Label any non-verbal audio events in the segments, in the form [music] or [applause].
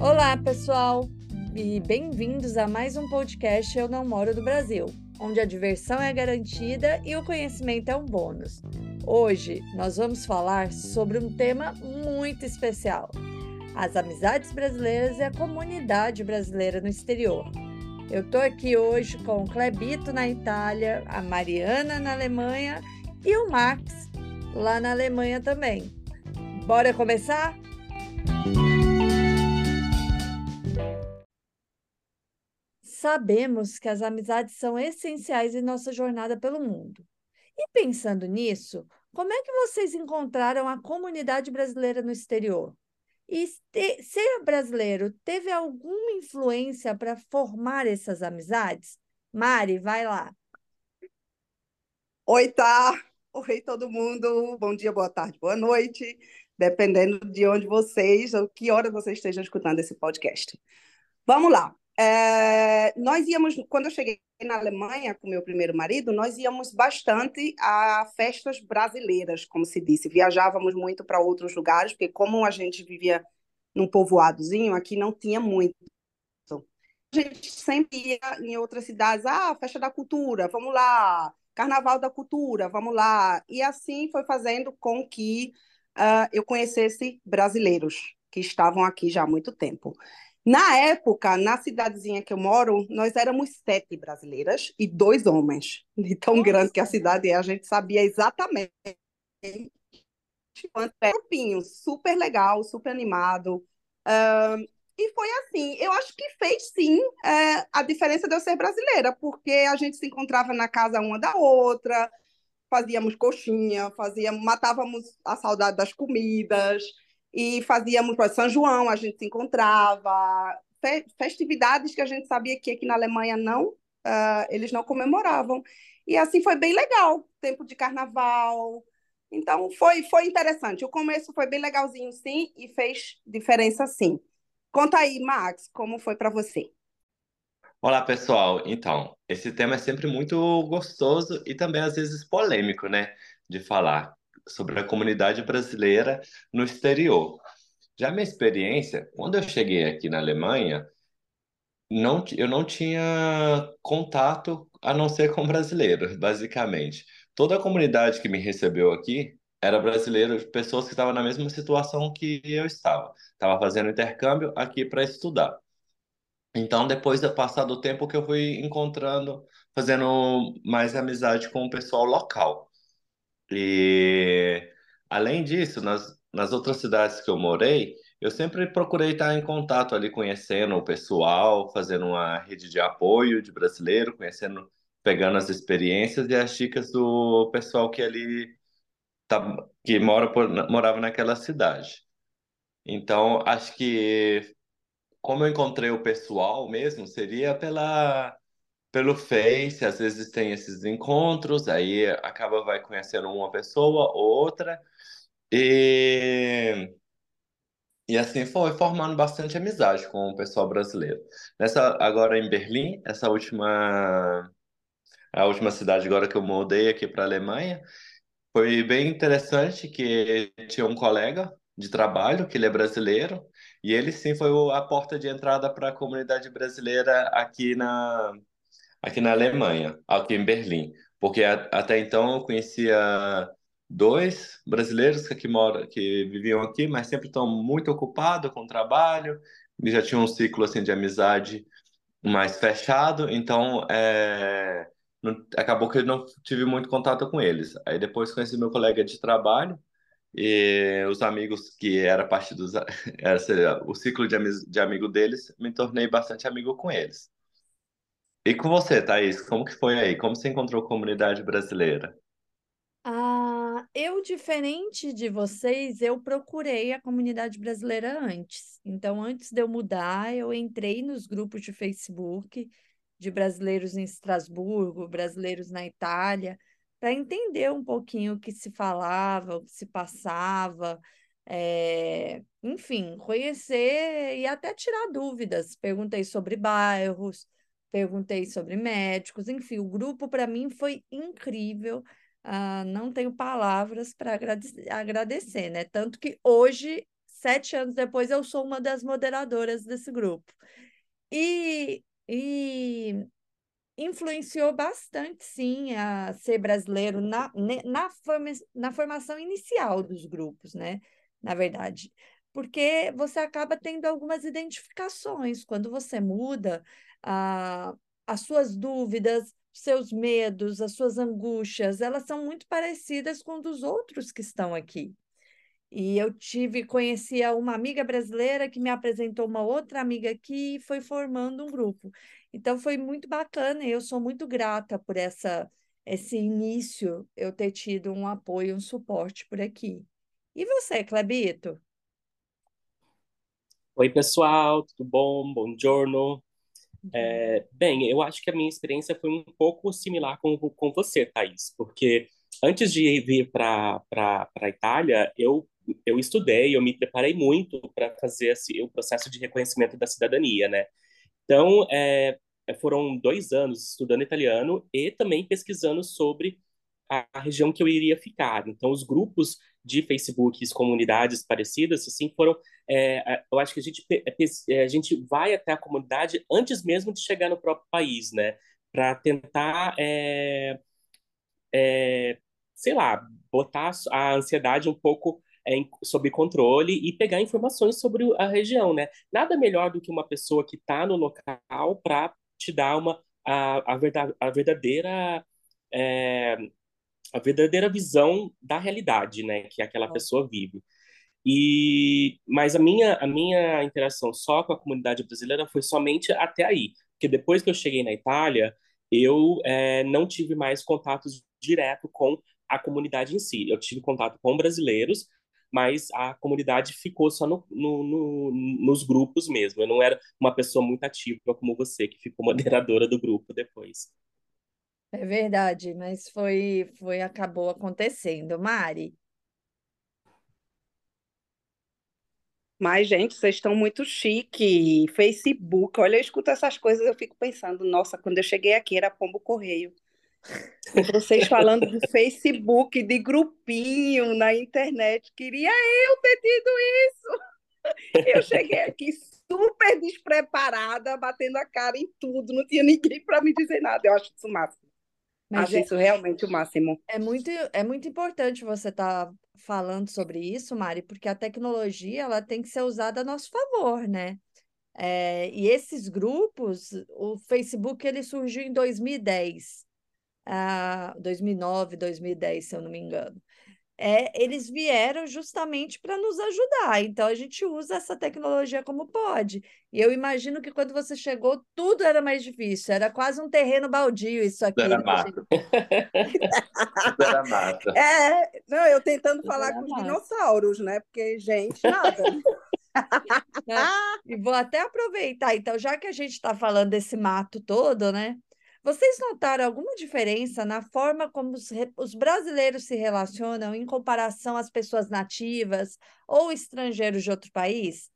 Olá, pessoal, e bem-vindos a mais um podcast Eu Não Moro do Brasil, onde a diversão é garantida e o conhecimento é um bônus. Hoje nós vamos falar sobre um tema muito especial: as amizades brasileiras e a comunidade brasileira no exterior. Eu tô aqui hoje com o Clebito na Itália, a Mariana na Alemanha e o Max lá na Alemanha também. Bora começar? Sabemos que as amizades são essenciais em nossa jornada pelo mundo. E pensando nisso, como é que vocês encontraram a comunidade brasileira no exterior? E ser brasileiro teve alguma influência para formar essas amizades? Mari, vai lá. Oi, tá? Oi, todo mundo. Bom dia, boa tarde, boa noite, dependendo de onde vocês, ou que hora vocês estejam escutando esse podcast. Vamos lá. É, nós íamos, quando eu cheguei na Alemanha com meu primeiro marido, nós íamos bastante a festas brasileiras, como se disse. Viajávamos muito para outros lugares, porque como a gente vivia num povoadozinho, aqui não tinha muito. A gente sempre ia em outras cidades, ah, festa da cultura, vamos lá, carnaval da cultura, vamos lá. E assim foi fazendo com que uh, eu conhecesse brasileiros que estavam aqui já há muito tempo. Na época, na cidadezinha que eu moro, nós éramos sete brasileiras e dois homens. De tão grande que a cidade é, a gente sabia exatamente quanto era. Grupinho, super legal, super animado. Uh, e foi assim, eu acho que fez sim é, a diferença de eu ser brasileira, porque a gente se encontrava na casa uma da outra, fazíamos coxinha, fazíamos, matávamos a saudade das comidas e fazíamos para São João, a gente se encontrava, festividades que a gente sabia que aqui na Alemanha não, uh, eles não comemoravam. E assim foi bem legal, tempo de carnaval. Então foi foi interessante. O começo foi bem legalzinho sim e fez diferença sim. Conta aí, Max, como foi para você? Olá, pessoal. Então, esse tema é sempre muito gostoso e também às vezes polêmico, né, de falar sobre a comunidade brasileira no exterior. Já minha experiência, quando eu cheguei aqui na Alemanha, não, eu não tinha contato a não ser com brasileiros, basicamente. Toda a comunidade que me recebeu aqui era brasileira, pessoas que estavam na mesma situação que eu estava. Estava fazendo intercâmbio aqui para estudar. Então, depois de passar do tempo que eu fui encontrando, fazendo mais amizade com o pessoal local. E além disso, nas, nas outras cidades que eu morei, eu sempre procurei estar em contato ali, conhecendo o pessoal, fazendo uma rede de apoio de brasileiro, conhecendo, pegando as experiências e as dicas do pessoal que ali tá, que mora por, morava naquela cidade. Então, acho que como eu encontrei o pessoal mesmo, seria pela pelo Face, às vezes tem esses encontros, aí acaba vai conhecendo uma pessoa ou outra, e, e assim foi formando bastante amizade com o pessoal brasileiro. Nessa, agora em Berlim, essa última, a última cidade agora que eu mudei aqui para a Alemanha, foi bem interessante que tinha um colega de trabalho, que ele é brasileiro, e ele sim foi a porta de entrada para a comunidade brasileira aqui na, aqui na Alemanha, aqui em Berlim, porque a, até então eu conhecia dois brasileiros que aqui mora, que viviam aqui, mas sempre estão muito ocupados com o trabalho, e já tinham um ciclo assim de amizade mais fechado, então é, não, acabou que eu não tive muito contato com eles. Aí depois conheci meu colega de trabalho e os amigos que era parte dos [laughs] era, o ciclo de, de amigo deles, me tornei bastante amigo com eles. E com você, Thaís, como que foi aí? Como você encontrou a comunidade brasileira? Ah, eu, diferente de vocês, eu procurei a comunidade brasileira antes. Então, antes de eu mudar, eu entrei nos grupos de Facebook de brasileiros em Estrasburgo, brasileiros na Itália, para entender um pouquinho o que se falava, o que se passava, é, enfim, conhecer e até tirar dúvidas. Perguntei sobre bairros, perguntei sobre médicos, enfim, o grupo para mim foi incrível. Uh, não tenho palavras para agradecer, agradecer, né? Tanto que hoje sete anos depois eu sou uma das moderadoras desse grupo. E, e influenciou bastante, sim, a ser brasileiro na, na, forma, na formação inicial dos grupos, né? Na verdade. Porque você acaba tendo algumas identificações. Quando você muda, a, as suas dúvidas, seus medos, as suas angústias, elas são muito parecidas com dos outros que estão aqui. E eu tive, conhecia uma amiga brasileira que me apresentou uma outra amiga aqui e foi formando um grupo. Então foi muito bacana e eu sou muito grata por essa esse início, eu ter tido um apoio, um suporte por aqui. E você, Clebito? Oi, pessoal, tudo bom? Bom giorno. É, bem, eu acho que a minha experiência foi um pouco similar com, com você, Thaís, porque antes de vir para a Itália, eu, eu estudei, eu me preparei muito para fazer assim, o processo de reconhecimento da cidadania, né? Então, é, foram dois anos estudando italiano e também pesquisando sobre a, região que eu iria ficar. Então, os grupos de Facebook, comunidades parecidas, assim, foram. É, eu acho que a gente, é, a gente vai até a comunidade antes mesmo de chegar no próprio país, né? Para tentar, é, é, sei lá, botar a ansiedade um pouco é, sob controle e pegar informações sobre a região, né? Nada melhor do que uma pessoa que está no local para te dar uma a, a verdadeira é, a verdadeira visão da realidade, né, que aquela pessoa vive. E mas a minha a minha interação só com a comunidade brasileira foi somente até aí, porque depois que eu cheguei na Itália, eu é, não tive mais contatos direto com a comunidade em si. Eu tive contato com brasileiros, mas a comunidade ficou só no, no, no, nos grupos mesmo. Eu não era uma pessoa muito ativa como você, que ficou [laughs] moderadora do grupo depois. É verdade, mas foi, foi, acabou acontecendo. Mari, Mas, gente, vocês estão muito chique. Facebook, olha, eu escuto essas coisas, eu fico pensando, nossa, quando eu cheguei aqui era pombo correio. E vocês falando de Facebook, de grupinho na internet, queria eu ter tido isso. Eu cheguei aqui super despreparada, batendo a cara em tudo, não tinha ninguém para me dizer nada. Eu acho isso máximo. Mas Acho é, isso realmente o máximo. É muito, é muito importante você estar tá falando sobre isso, Mari, porque a tecnologia ela tem que ser usada a nosso favor, né? É, e esses grupos, o Facebook ele surgiu em 2010, uh, 2009, 2010, se eu não me engano é, eles vieram justamente para nos ajudar. Então, a gente usa essa tecnologia como pode. E eu imagino que quando você chegou, tudo era mais difícil. Era quase um terreno baldio isso aqui. Era né, mato. era mato. [laughs] É, não, eu tentando falar com os dinossauros, né? Porque, gente, nada. Né? [laughs] [laughs] e vou até aproveitar, então, já que a gente está falando desse mato todo, né? Vocês notaram alguma diferença na forma como os, os, brasileiros se relacionam em comparação às pessoas nativas ou estrangeiros de outro país?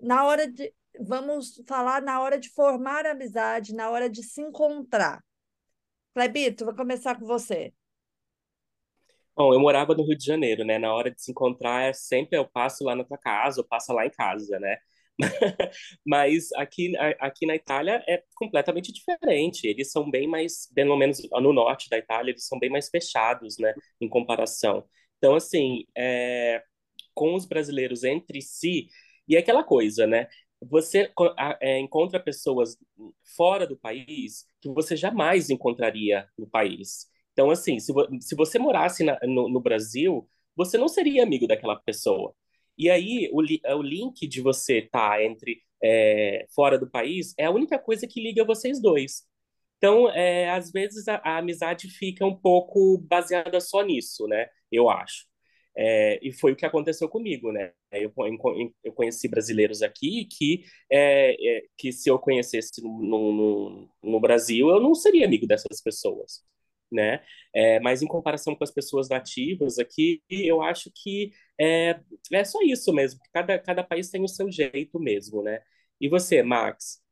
Na hora de. Vamos falar na hora de formar amizade, na hora de se encontrar. Clebito, vou começar com você. Bom, eu morava no Rio de Janeiro, né? Na hora de se encontrar, é sempre eu passo lá na tua casa, eu passo lá em casa, né? [laughs] Mas aqui, aqui na Itália é completamente diferente. Eles são bem mais, pelo menos no norte da Itália, eles são bem mais fechados, né, em comparação. Então, assim, é, com os brasileiros entre si, e é aquela coisa, né? Você é, encontra pessoas fora do país que você jamais encontraria no país. Então, assim, se, vo se você morasse na, no, no Brasil, você não seria amigo daquela pessoa. E aí, o, o link de você estar tá entre é, fora do país é a única coisa que liga vocês dois. Então, é, às vezes, a, a, amizade fica um pouco baseada só nisso, né? Eu acho. É, e foi o que aconteceu comigo, né? Eu, eu conheci brasileiros aqui que, é, é, que se eu conhecesse no, no, no Brasil, eu não seria amigo dessas pessoas né? É, mas em comparação com as pessoas nativas aqui, eu acho que é, é só isso mesmo. Cada, cada país tem o seu jeito mesmo, né? E você, Max?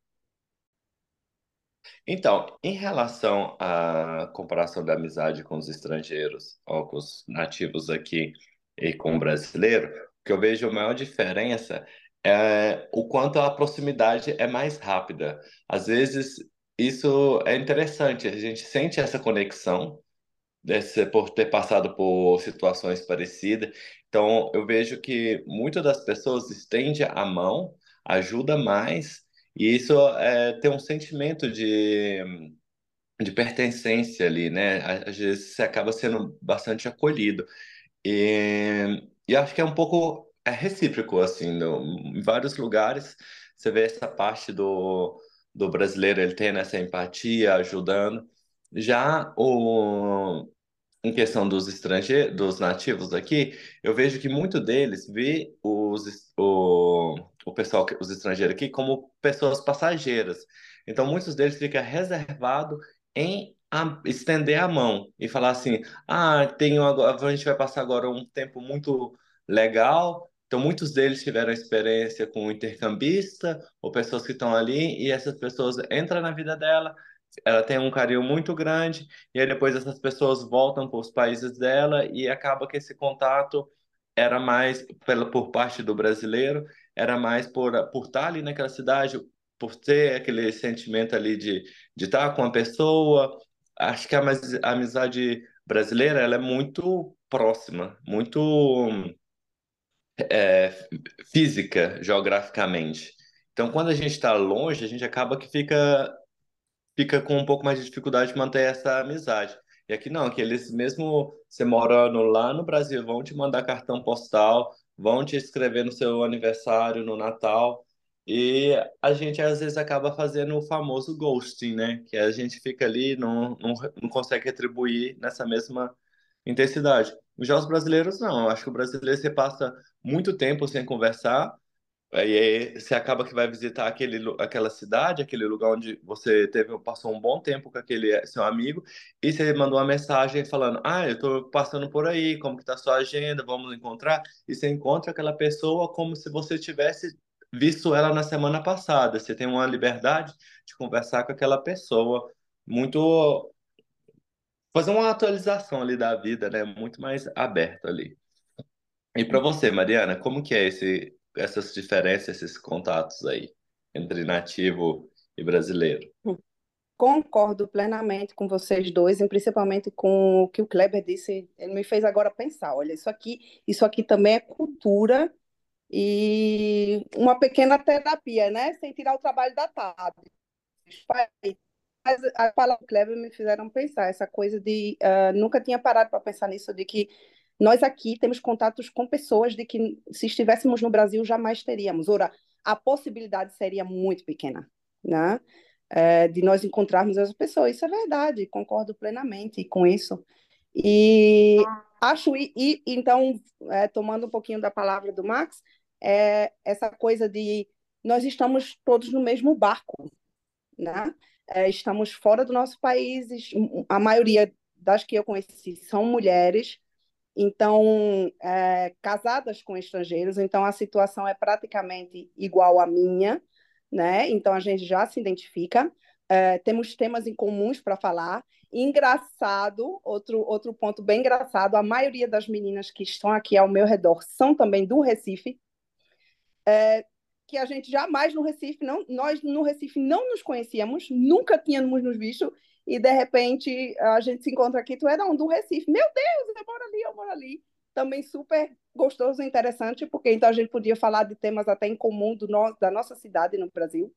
Então, em relação à comparação da amizade com os estrangeiros ou com os nativos aqui e com o brasileiro, que eu vejo a maior diferença é o quanto a proximidade é mais rápida. Às vezes, isso é interessante, a gente sente essa conexão desse, por ter passado por situações parecidas. Então, eu vejo que muitas das pessoas estende a mão, ajuda mais, e isso é, tem um sentimento de, de pertencência ali, né? Às vezes você acaba sendo bastante acolhido. E, e acho que é um pouco é recíproco, assim, no, em vários lugares você vê essa parte do, do brasileiro, ele tem essa empatia, ajudando. Já o, em questão dos estrangeiros, dos nativos aqui, eu vejo que muito deles vê os, o, o pessoal, os estrangeiros aqui, como pessoas passageiras. Então, muitos deles ficam reservados em a, estender a mão e falar assim: ah, tenho agora, a gente vai passar agora um tempo muito legal. Então, muitos deles tiveram experiência com intercambista ou pessoas que estão ali e essas pessoas entram na vida dela, ela tem um carinho muito grande e aí depois essas pessoas voltam para os países dela e acaba que esse contato era mais pela por parte do brasileiro, era mais por por estar ali naquela cidade, por ter aquele sentimento ali de de estar com a pessoa. Acho que a, a amizade brasileira ela é muito próxima, muito é, física geograficamente. Então, quando a gente está longe, a gente acaba que fica fica com um pouco mais de dificuldade de manter essa amizade. E aqui não, que eles mesmo você morando lá no Brasil, vão te mandar cartão postal, vão te escrever no seu aniversário, no Natal. E a gente às vezes acaba fazendo o famoso ghosting, né? Que a gente fica ali, não, não, não consegue retribuir nessa mesma intensidade. Já os brasileiros não, eu acho que o brasileiro você passa muito tempo sem conversar, Aí você acaba que vai visitar aquele, aquela cidade, aquele lugar onde você teve, passou um bom tempo com aquele seu amigo, e você mandou uma mensagem falando: Ah, eu estou passando por aí, como que tá a sua agenda? Vamos encontrar. E você encontra aquela pessoa como se você tivesse visto ela na semana passada. Você tem uma liberdade de conversar com aquela pessoa, muito. Fazer uma atualização ali da vida, né? Muito mais aberto ali. E para você, Mariana, como que é esse essas diferenças, esses contatos aí entre nativo e brasileiro. Concordo plenamente com vocês dois, e principalmente com o que o Kleber disse. Ele me fez agora pensar. Olha, isso aqui, isso aqui também é cultura e uma pequena terapia, né? Sem tirar o trabalho da tarde. Mas a palavra Kleber me fizeram pensar essa coisa de uh, nunca tinha parado para pensar nisso de que nós aqui temos contatos com pessoas de que, se estivéssemos no Brasil, jamais teríamos. Ora, a possibilidade seria muito pequena, né? É, de nós encontrarmos as pessoas. Isso é verdade, concordo plenamente com isso. E acho, e, e então, é, tomando um pouquinho da palavra do Max, é essa coisa de nós estamos todos no mesmo barco, né? É, estamos fora do nosso país, a maioria das que eu conheci são mulheres, então, é, casadas com estrangeiros, então a situação é praticamente igual à minha, né? Então a gente já se identifica, é, temos temas em comuns para falar. Engraçado, outro, outro ponto bem engraçado, a maioria das meninas que estão aqui ao meu redor são também do Recife, é, que a gente jamais no Recife, não, nós no Recife não nos conhecíamos, nunca tínhamos nos visto, e de repente a gente se encontra aqui, tu é um do Recife. Meu Deus, eu moro ali, eu moro ali. Também super gostoso e interessante, porque então a gente podia falar de temas até em comum do no, da nossa cidade no Brasil.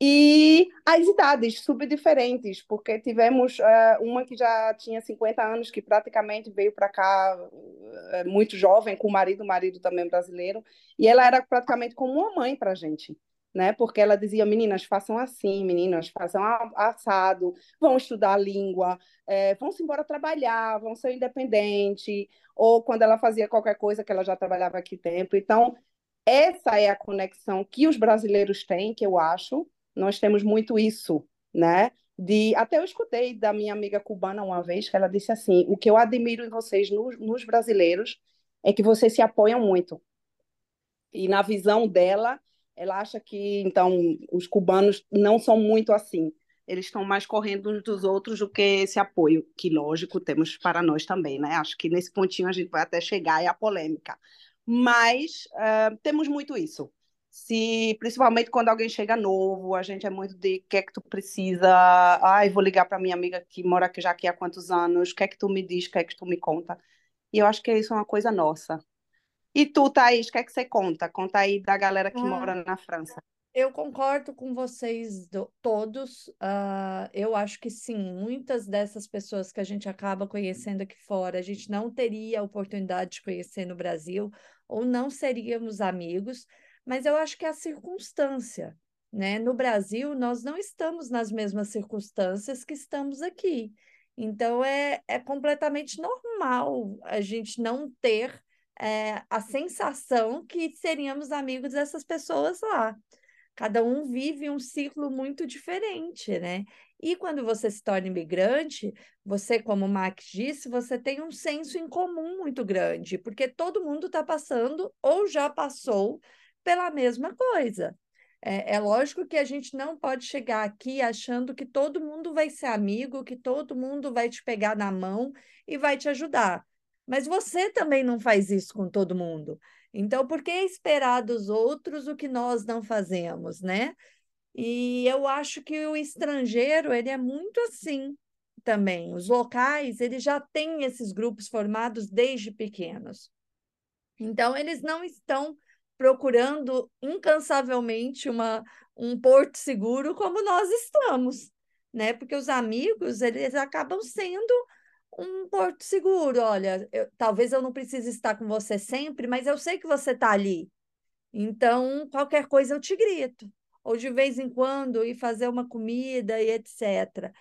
E as idades super diferentes, porque tivemos uh, uma que já tinha 50 anos, que praticamente veio para cá uh, muito jovem, com o marido, o marido também brasileiro, e ela era praticamente como uma mãe para a gente né? Porque ela dizia, meninas, façam assim, meninas, façam assado, vão estudar a língua, é, vão se embora trabalhar, vão ser independente, ou quando ela fazia qualquer coisa que ela já trabalhava aqui tempo. Então, essa é a conexão que os brasileiros têm, que eu acho. Nós temos muito isso, né? De, até eu escutei da minha amiga cubana uma vez que ela disse assim: o que eu admiro em vocês, nos, nos brasileiros, é que vocês se apoiam muito. E na visão dela, ela acha que, então, os cubanos não são muito assim. Eles estão mais correndo uns dos outros do que esse apoio, que, lógico, temos para nós também, né? Acho que nesse pontinho a gente vai até chegar, é a polêmica. mas uh, temos muito isso. Se, principalmente quando alguém chega novo, a gente é muito de o que é que tu precisa, ai, vou ligar para minha amiga que mora aqui já aqui há quantos anos, o que é que tu me diz, o que é que tu me conta. E eu acho que isso é uma coisa nossa. E tu, Thaís, o que é que você conta? Conta aí da galera que ah. mora na França. Eu concordo com vocês do, todos. Uh, eu acho que sim, muitas dessas pessoas que a gente acaba conhecendo aqui fora, a gente não teria a oportunidade de conhecer no Brasil, ou não seríamos amigos, mas eu acho que é a circunstância. Né? No Brasil, nós não estamos nas mesmas circunstâncias que estamos aqui. Então, é, é completamente normal a gente não ter é, a sensação que seríamos amigos dessas pessoas lá. Cada um vive um ciclo muito diferente, né? E quando você se torna imigrante, você, como o Max disse, você tem um senso em comum muito grande, porque todo mundo está passando ou já passou pela mesma coisa. É, é, lógico que a gente não pode chegar aqui achando que todo mundo vai ser amigo, que todo mundo vai te pegar na mão e vai te ajudar. Mas você também não faz isso com todo mundo. Então, por que esperar dos outros o que nós não fazemos, né? E eu acho que o estrangeiro, ele é muito assim também. Os locais, eles já têm esses grupos formados desde pequenos. Então, eles não estão procurando incansavelmente uma, um porto seguro como nós estamos, né? Porque os amigos, eles acabam sendo um porto seguro. Olha, eu, talvez eu não precise estar com você sempre, mas eu sei que você está ali. Então, qualquer coisa eu te grito. Ou de vez em quando ir fazer uma comida e etc.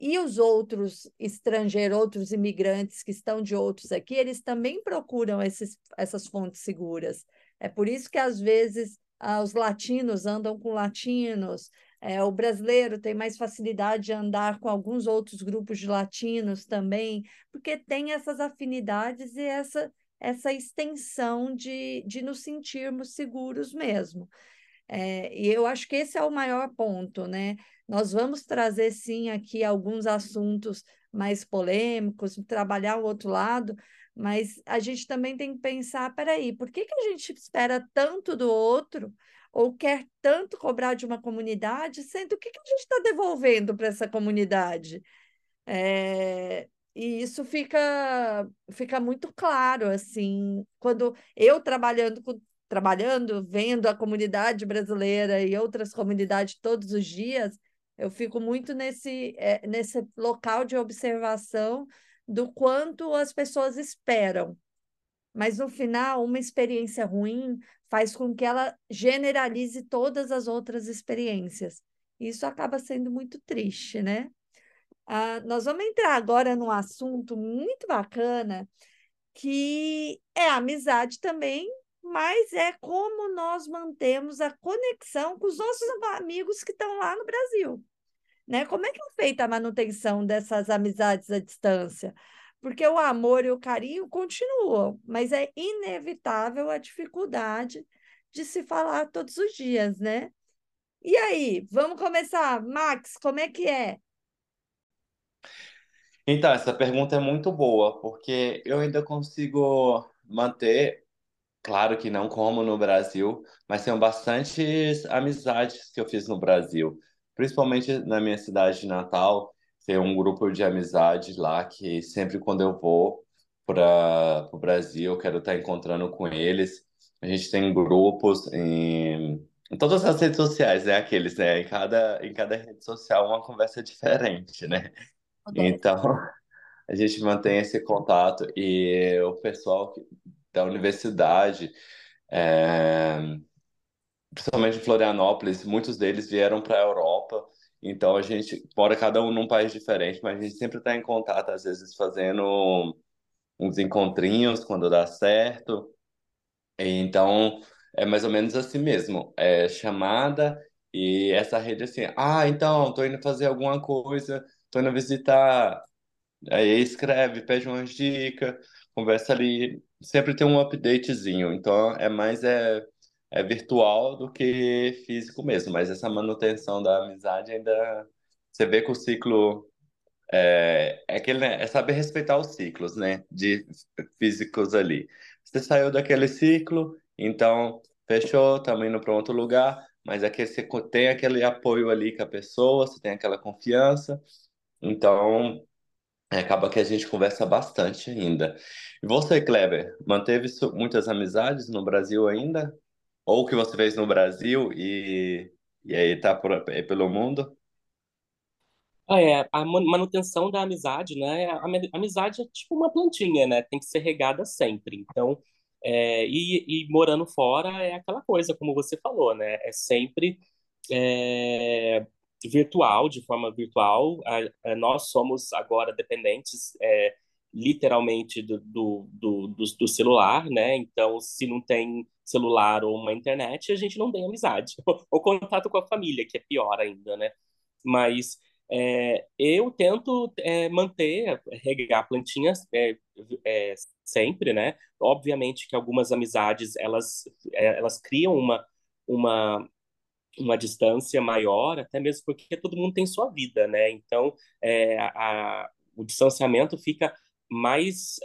E os outros estrangeiros, outros imigrantes que estão de outros aqui, eles também procuram esses, essas fontes seguras. É por isso que, às vezes, ah, os latinos andam com latinos, é, o brasileiro tem mais facilidade de andar com alguns outros grupos de latinos também, porque tem essas afinidades e essa, essa extensão de, de nos sentirmos seguros mesmo. É, e eu acho que esse é o maior ponto, né? Nós vamos trazer, sim, aqui alguns assuntos mais polêmicos, trabalhar o outro lado, mas a gente também tem que pensar, peraí, por que, que a gente espera tanto do outro ou quer tanto cobrar de uma comunidade, sendo o que, que a gente está devolvendo para essa comunidade? É, e isso fica, fica muito claro, assim, quando eu trabalhando com, trabalhando, vendo a comunidade brasileira e outras comunidades todos os dias, eu fico muito nesse, é, nesse local de observação do quanto as pessoas esperam. Mas no final, uma experiência ruim faz com que ela generalize todas as outras experiências. Isso acaba sendo muito triste, né? Ah, nós vamos entrar agora num assunto muito bacana, que é a amizade também, mas é como nós mantemos a conexão com os nossos amigos que estão lá no Brasil. Né? Como é que é feita a manutenção dessas amizades à distância? porque o amor e o carinho continuam, mas é inevitável a dificuldade de se falar todos os dias, né? E aí, vamos começar. Max, como é que é? Então, essa pergunta é muito boa, porque eu ainda consigo manter, claro que não como no Brasil, mas tenho bastantes amizades que eu fiz no Brasil, principalmente na minha cidade de Natal tem um grupo de amizade lá que sempre quando eu vou para o Brasil, eu quero estar encontrando com eles. A gente tem grupos em, em todas as redes sociais, né? Aqueles, né? Em cada, em cada rede social uma conversa diferente, né? Então, [laughs] a gente mantém esse contato e o pessoal da universidade, é, principalmente em Florianópolis, muitos deles vieram para a Europa então a gente mora cada um num país diferente, mas a gente sempre está em contato, às vezes fazendo uns encontrinhos quando dá certo. Então é mais ou menos assim mesmo, é chamada e essa rede assim, ah, então tô indo fazer alguma coisa, tô indo visitar, aí escreve, pede umas dicas, conversa ali, sempre tem um updatezinho. Então é mais é é virtual do que físico mesmo, mas essa manutenção da amizade ainda você vê que o ciclo é, é aquele, né, é saber respeitar os ciclos, né, de físicos ali. você saiu daquele ciclo, então fechou, estamos indo para outro lugar, mas aqui você tem aquele apoio ali com a pessoa, você tem aquela confiança, então é, acaba que a gente conversa bastante ainda. E você, Kleber, manteve muitas amizades no Brasil ainda? Ou que você fez no Brasil e, e aí tá por, pelo mundo? Ah, é, a manutenção da amizade, né? A amizade é tipo uma plantinha, né? Tem que ser regada sempre. Então, é, e, e, morando fora é aquela coisa, como você falou, né? É sempre é, virtual, de forma virtual. A, a, nós somos agora dependentes, é, literalmente, do, do, do, do, celular, né? Então, se não tem celular ou uma internet, a gente não tem amizade. [laughs] ou contato com a família, que é pior ainda, né? Mas é, eu tento é, manter, regar plantinhas é, é, sempre, né? Obviamente que algumas amizades elas é, elas criam uma uma uma distância maior, até mesmo porque todo mundo tem sua vida, né? Então é, a, o distanciamento fica mais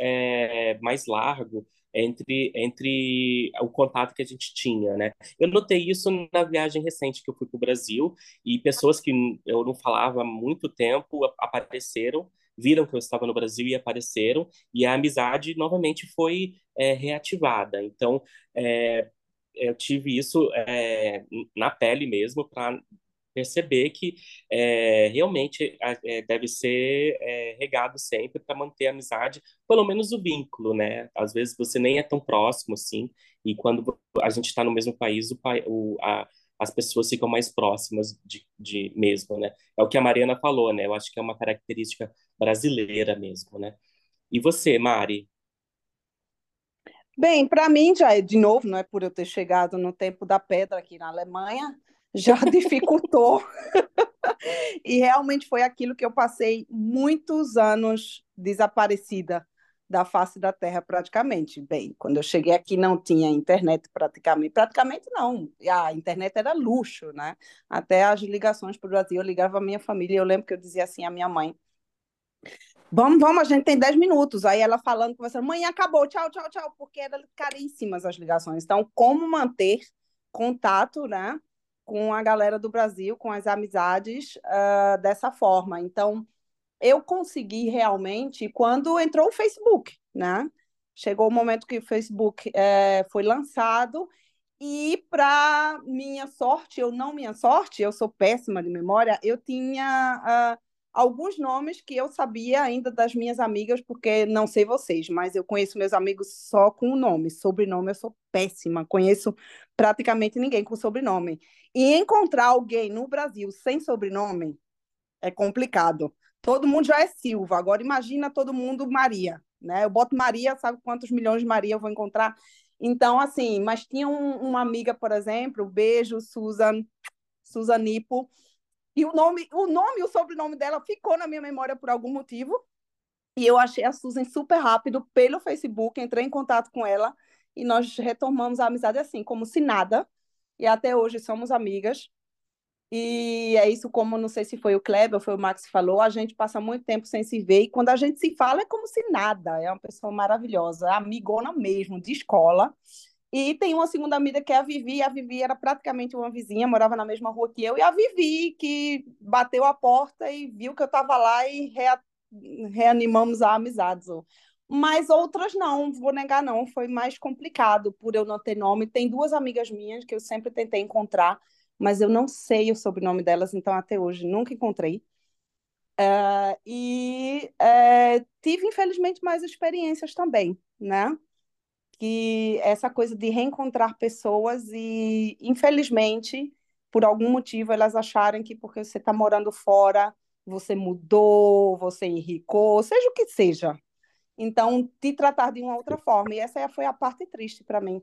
mais largo entre, entre o contato que a gente tinha, né? Eu notei isso na viagem recente que eu fui para o Brasil e pessoas que eu não falava há muito tempo apareceram, viram que eu estava no Brasil e apareceram e a amizade novamente foi é, reativada. Então, é, eu tive isso é, na pele mesmo para perceber que é, realmente é, deve ser é, regado sempre para manter a amizade, pelo menos o vínculo, né? Às vezes você nem é tão próximo assim, e quando a gente está no mesmo país, o, o, a, as pessoas ficam mais próximas de, de mesmo, né? É o que a Mariana falou, né? Eu acho que é uma característica brasileira mesmo, né? E você, Mari? Bem, para mim já é de novo, não é por eu ter chegado no tempo da pedra aqui na Alemanha, já [laughs] dificultou. e realmente foi aquilo que eu passei muitos anos desaparecida da face da Terra praticamente. Bem, quando eu cheguei aqui não tinha internet praticamente, praticamente não. A internet era luxo, né? Até as ligações para o Brasil, eu ligava à minha família, eu lembro que eu dizia assim à minha mãe, Vamos, vamos, a gente tem 10 minutos. Aí ela falando, conversando, mãe, acabou, tchau, tchau, tchau, porque eram caríssimas as ligações. Então, como manter contato, né? Com a galera do Brasil, com as amizades uh, dessa forma. Então, eu consegui realmente quando entrou o Facebook, né? Chegou o momento que o Facebook é, foi lançado e, para minha sorte, ou não minha sorte, eu sou péssima de memória, eu tinha uh, alguns nomes que eu sabia ainda das minhas amigas, porque não sei vocês, mas eu conheço meus amigos só com o nome. Sobrenome eu sou péssima, conheço praticamente ninguém com sobrenome. E encontrar alguém no Brasil sem sobrenome é complicado. Todo mundo já é Silva, agora imagina todo mundo Maria, né? Eu boto Maria, sabe quantos milhões de Maria eu vou encontrar? Então, assim, mas tinha um, uma amiga, por exemplo, beijo, Susan, Suzanipo, e o nome, o nome e o sobrenome dela ficou na minha memória por algum motivo. E eu achei a Susan super rápido pelo Facebook, entrei em contato com ela e nós retomamos a amizade assim, como se nada. E até hoje somos amigas. E é isso, como não sei se foi o Kleber foi o Max que falou, a gente passa muito tempo sem se ver e quando a gente se fala é como se nada. É uma pessoa maravilhosa, amigona mesmo, de escola. E tem uma segunda amiga que é a Vivi, a Vivi era praticamente uma vizinha, morava na mesma rua que eu, e a Vivi, que bateu a porta e viu que eu estava lá e rea... reanimamos a amizade. Mas outras não, vou negar não, foi mais complicado por eu não ter nome. Tem duas amigas minhas que eu sempre tentei encontrar, mas eu não sei o sobrenome delas, então até hoje nunca encontrei. Uh, e uh, tive, infelizmente, mais experiências também, né? Que essa coisa de reencontrar pessoas e, infelizmente, por algum motivo, elas acharem que porque você está morando fora, você mudou, você enricou, seja o que seja. Então, te tratar de uma outra forma. E essa foi a parte triste para mim,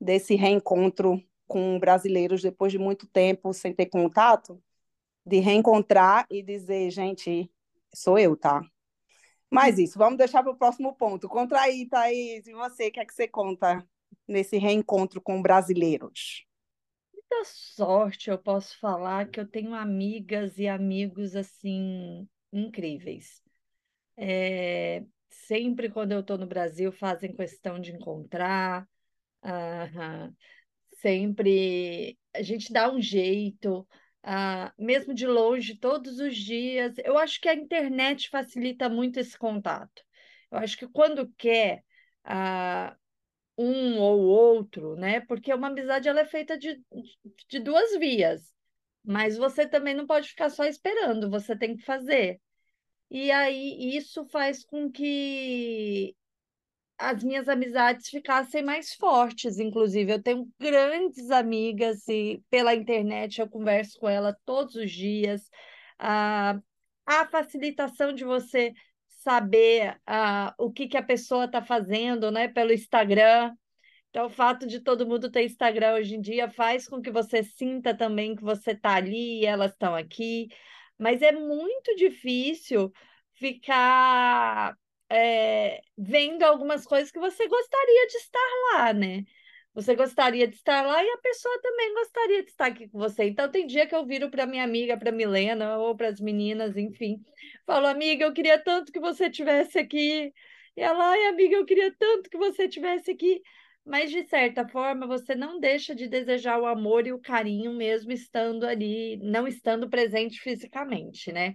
desse reencontro com brasileiros depois de muito tempo sem ter contato, de reencontrar e dizer, gente, sou eu, tá? Mas isso, vamos deixar para o próximo ponto. Contra aí, Thaís, e você, o que é que você conta nesse reencontro com brasileiros? Muita sorte, eu posso falar que eu tenho amigas e amigos assim incríveis. É, sempre quando eu estou no Brasil fazem questão de encontrar. Uh, sempre a gente dá um jeito, uh, mesmo de longe, todos os dias. Eu acho que a internet facilita muito esse contato. Eu acho que quando quer uh, um ou outro, né? Porque uma amizade ela é feita de, de duas vias, mas você também não pode ficar só esperando, você tem que fazer. E aí isso faz com que as minhas amizades ficassem mais fortes, inclusive. Eu tenho grandes amigas e pela internet eu converso com ela todos os dias. Ah, a facilitação de você saber ah, o que, que a pessoa está fazendo, né, pelo Instagram. Então, o fato de todo mundo ter Instagram hoje em dia faz com que você sinta também que você está ali e elas estão aqui. Mas é muito difícil ficar é, vendo algumas coisas que você gostaria de estar lá, né? Você gostaria de estar lá e a pessoa também gostaria de estar aqui com você. Então, tem dia que eu viro para minha amiga, para Milena, ou para as meninas, enfim, falo, amiga, eu queria tanto que você tivesse aqui. E ela, ai, amiga, eu queria tanto que você tivesse aqui. Mas, de certa forma, você não deixa de desejar o amor e o carinho, mesmo estando ali, não estando presente fisicamente, né?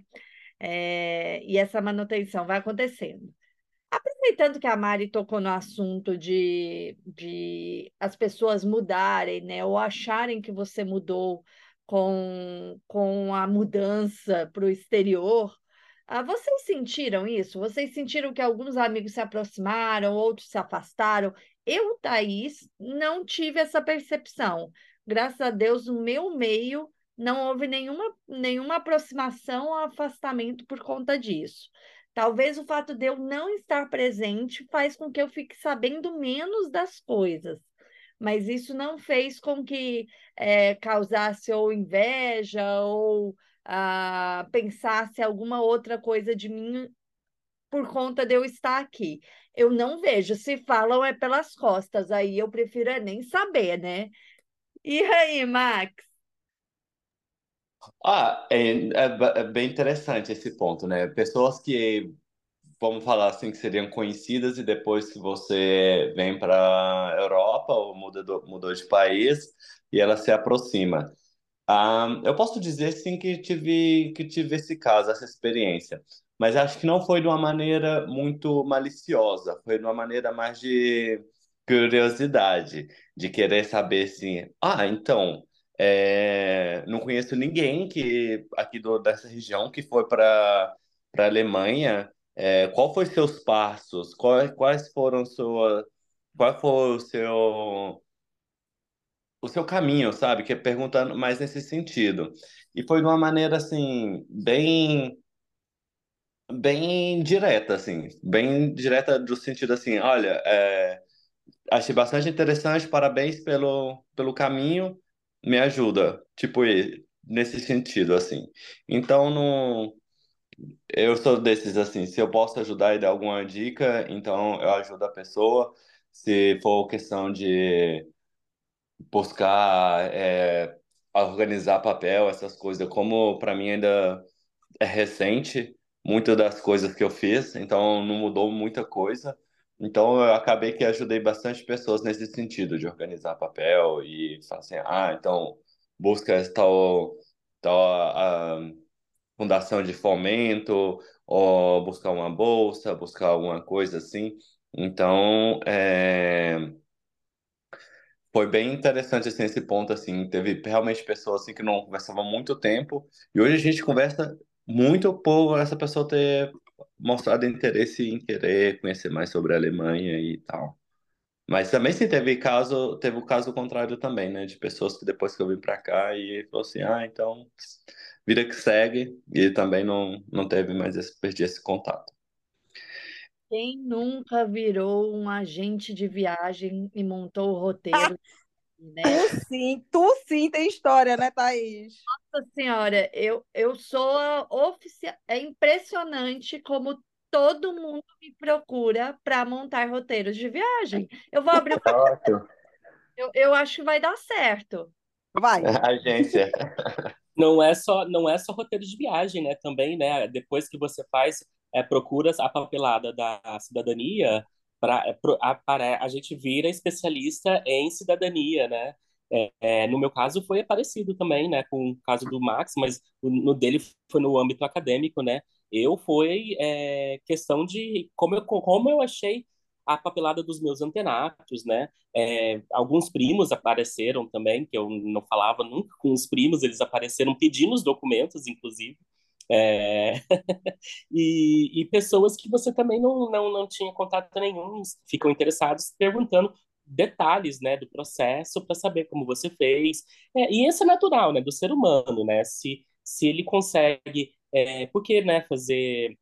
É, e essa manutenção vai acontecendo. Aproveitando que a Mari tocou no assunto de, de as pessoas mudarem, né, ou acharem que você mudou com, com a mudança para o exterior, ah, vocês sentiram isso? Vocês sentiram que alguns amigos se aproximaram, outros se afastaram? Eu, Thaís, não tive essa percepção. Graças a Deus, no meu meio não houve nenhuma, nenhuma aproximação ou afastamento por conta disso. Talvez o fato de eu não estar presente faz com que eu fique sabendo menos das coisas, mas isso não fez com que é, causasse ou inveja ou ah, pensasse alguma outra coisa de mim por conta de eu estar aqui. Eu não vejo, se falam é pelas costas, aí eu prefiro é nem saber, né? E aí, Max? Ah, é, é, é bem interessante esse ponto, né? Pessoas que, vamos falar assim, que seriam conhecidas e depois que você vem para Europa ou muda do, mudou de país e ela se aproxima. Ah, eu posso dizer sim que tive que tive esse caso, essa experiência, mas acho que não foi de uma maneira muito maliciosa, foi de uma maneira mais de curiosidade, de querer saber assim, ah, então é, não conheço ninguém que aqui do, dessa região que foi para para Alemanha. É, qual foi seus passos? Quais, quais foram sua qual foi o seu o seu caminho, sabe? Que é perguntando mais nesse sentido. E foi de uma maneira assim bem bem direta assim, bem direta do sentido assim, olha, é, achei bastante interessante, parabéns pelo pelo caminho me ajuda, tipo, nesse sentido, assim. Então, não... eu sou desses, assim, se eu posso ajudar e dar alguma dica, então eu ajudo a pessoa. Se for questão de buscar, é, organizar papel, essas coisas, como para mim ainda é recente, muitas das coisas que eu fiz, então não mudou muita coisa. Então, eu acabei que ajudei bastante pessoas nesse sentido, de organizar papel e falar assim, ah, então, busca tal, tal fundação de fomento, ou buscar uma bolsa, buscar alguma coisa assim. Então, é, foi bem interessante assim, esse ponto, assim, teve realmente pessoas assim, que não conversavam muito tempo, e hoje a gente conversa muito por essa pessoa ter mostrado interesse em querer conhecer mais sobre a Alemanha e tal. Mas também sim teve caso, teve o caso contrário também, né? De pessoas que depois que eu vim para cá e falou assim, ah, então vida que segue e também não não teve mais esse perdi esse contato. Quem nunca virou um agente de viagem e montou o roteiro, [laughs] né? Tu sim, tu sim tem história, né, Thaís? Nossa Senhora, eu, eu sou oficial. É impressionante como todo mundo me procura para montar roteiros de viagem. Eu vou abrir uma... [laughs] eu, eu acho que vai dar certo. Vai. [laughs] Agência. [laughs] Não é só não é só roteiro de viagem, né? Também, né? Depois que você faz é, procura a papelada da cidadania, pra, a, a gente vira especialista em cidadania, né? É, é, no meu caso foi parecido também, né, com o caso do Max, mas no dele foi no âmbito acadêmico, né? Eu foi é, questão de como eu, como eu achei a papelada dos meus antenatos, né? É, alguns primos apareceram também, que eu não falava nunca com os primos, eles apareceram pedindo os documentos, inclusive. É... [laughs] e, e, pessoas que você também não, não, não tinha contato nenhum ficam interessados perguntando detalhes né, do processo para saber como você fez. É, e isso é natural né, do ser humano, né? Se, se ele consegue. É, porque né, fazer.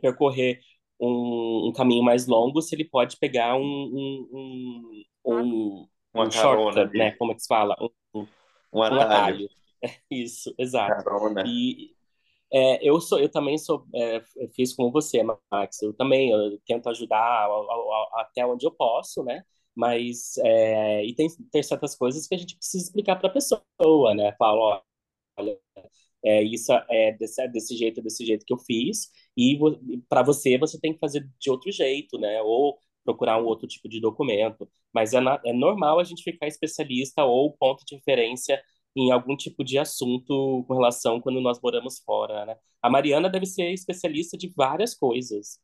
percorrer um, um, caminho mais longo se ele pode pegar um, um, um, um, um shortcut, né? Como é que se fala? Um, um, um atalho. atalho. [laughs] Isso, exato. Carona. E é, eu sou, eu também sou, é, fiz como você, Max. Eu também eu tento ajudar até onde eu posso, né? Mas é, e tem, tem certas coisas que a gente precisa explicar para a pessoa, né? Falo, olha, é, isso é desse, desse jeito, desse jeito que eu fiz, e para você, você tem que fazer de outro jeito, né? Ou procurar um outro tipo de documento. Mas é, na, é normal a gente ficar especialista ou ponto de referência em algum tipo de assunto com relação quando nós moramos fora, né? A Mariana deve ser especialista de várias coisas.